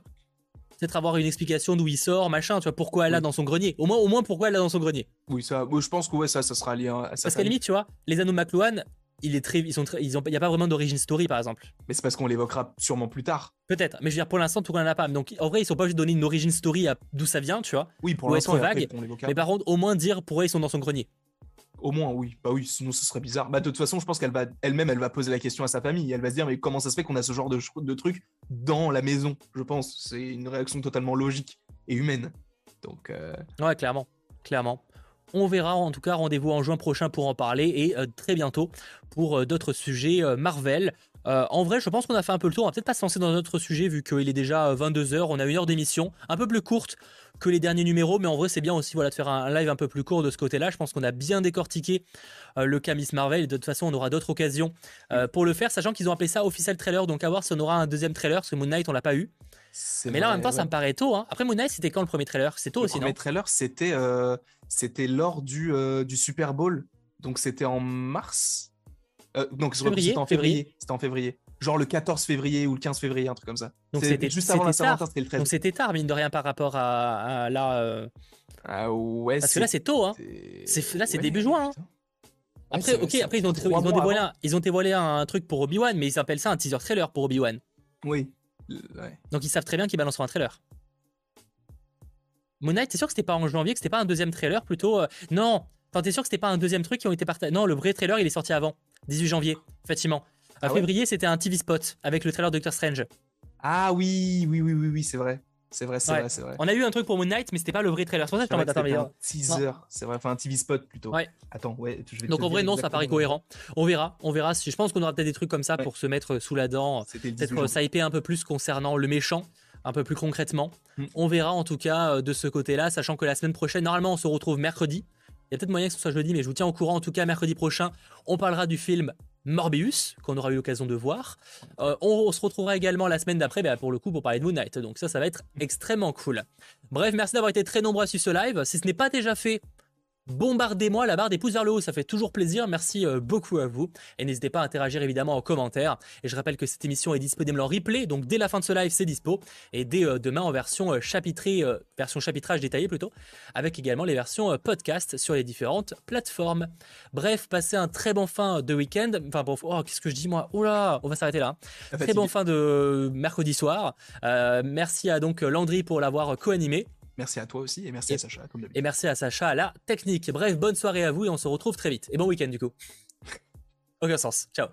Peut-être avoir une explication d'où il sort, machin, tu vois, pourquoi elle l'a Oui. dans son grenier. Au moins, au moins pourquoi elle l'a dans son grenier. Oui, ça, je pense que ouais, ça, ça sera lié à sa Parce qu'à limite, tu vois, les anneaux McLuhan, il est très, ils sont très, ils ont, il y a pas vraiment d'origine story, par exemple. Mais c'est parce qu'on l'évoquera sûrement plus tard. Peut-être, mais je veux dire, pour l'instant, tout le monde n'en a pas. Donc, en vrai, ils sont pas obligés de donner une origin story à d'où ça vient, tu vois. Oui, pour Ou l'instant, après, vague, l'évoquera. Mais par contre, au moins dire pourquoi ils sont dans son grenier. Au moins, oui. Bah oui, sinon ce serait bizarre. Bah de toute façon, je pense qu'elle va elle-même, elle va poser la question à sa famille. Elle va se dire, mais comment ça se fait qu'on a ce genre de, de truc dans la maison Je pense? C'est une réaction totalement logique et humaine. Donc, euh, Ouais, clairement. Clairement. On verra en tout cas rendez-vous en juin prochain pour en parler et euh, très bientôt pour euh, d'autres sujets euh, Marvel. En vrai, je pense qu'on a fait un peu le tour. On va peut-être pas se lancer dans notre sujet vu qu'il est déjà 22h. On a une heure d'émission, un peu plus courte que les derniers numéros, mais en vrai, c'est bien aussi voilà, de faire un live un peu plus court de ce côté-là. Je pense qu'on a bien décortiqué le cas Miss Marvel et de toute façon, on aura d'autres occasions euh, pour le faire, sachant qu'ils ont appelé ça official trailer. Donc, à voir si on aura un deuxième trailer, parce que Moon Knight, on l'a pas eu. Mais là, en même temps, ça me paraît tôt. Hein. Après, Moon Knight, c'était quand le premier trailer? C'est tôt Le aussi, premier non? trailer, c'était c'était lors du, euh, du Super Bowl. Donc c'était en mars. Euh, donc c'était en février. C'était en février. Genre le 14 février ou le 15 février, un truc comme ça. Donc c'était juste avant la. Saint-Valentin, c'était le 13. Donc c'était tard, mine de rien, par rapport à, à là, euh, Ah ouais. Parce que là, c'est tôt, hein. C'est là, c'est début juin. Hein. Après, ok, après ils ont, ils, ont dévoilé un, ils ont dévoilé un truc pour Obi-Wan, mais ils appellent ça un teaser trailer pour Obi-Wan. Oui. Donc ils savent très bien qu'ils balanceront un trailer. Moon Knight, t'es sûr que c'était pas en janvier, que c'était pas un deuxième trailer plutôt euh, Non, t'es sûr que c'était pas un deuxième truc qui ont été partagés Non, le vrai trailer il est sorti avant, 18 janvier, effectivement. En ah février, c'était un TV spot avec le trailer Doctor Strange. Ah oui, oui, oui, oui, oui, c'est vrai. C'est vrai, c'est vrai, c'est vrai. On a eu un truc pour Moon Knight, mais c'était pas le vrai trailer. C'est pour ça que je un teaser, c'est vrai, enfin un TV spot plutôt. Ouais. Attends, ouais. Je vais Donc en vrai, non, ça paraît cohérent. On verra, on verra. Je pense qu'on aura peut-être des trucs comme ça pour se mettre sous la dent, peut-être s'hyper un peu plus concernant le méchant un peu plus concrètement. Mm. On verra en tout cas euh, de ce côté-là, sachant que la semaine prochaine, normalement, on se retrouve mercredi. Il y a peut-être moyen que ce soit jeudi, mais je vous tiens au courant. En tout cas, mercredi prochain, on parlera du film Morbius, qu'on aura eu l'occasion de voir. Euh, on, se retrouvera également la semaine d'après, bah, pour le coup, pour parler de Moon Knight. Donc ça, ça va être extrêmement cool. Bref, merci d'avoir été très nombreux à suivre ce live. Si ce n'est pas déjà fait, Bombardez-moi la barre des pouces vers le haut, ça fait toujours plaisir. Merci euh, beaucoup à vous. Et n'hésitez pas à interagir évidemment en commentaire. Et je rappelle que cette émission est disponible en replay, donc dès la fin de ce live, c'est dispo. Et dès euh, demain en version euh, chapitrée, version chapitrage détaillé plutôt, avec également les versions podcast sur les différentes plateformes. Bref, passez un très bon fin de week-end. Enfin bon, oh, qu'est-ce que je dis moi? Oula, on va s'arrêter là. Très bon fin de mercredi soir. merci à donc Landry pour l'avoir co-animé. Merci à toi aussi et merci à Sacha, comme Et merci à Sacha à la technique. Bref, bonne soirée à vous et on se retrouve très vite. Et bon week-end du coup. Aucun sens. Ciao.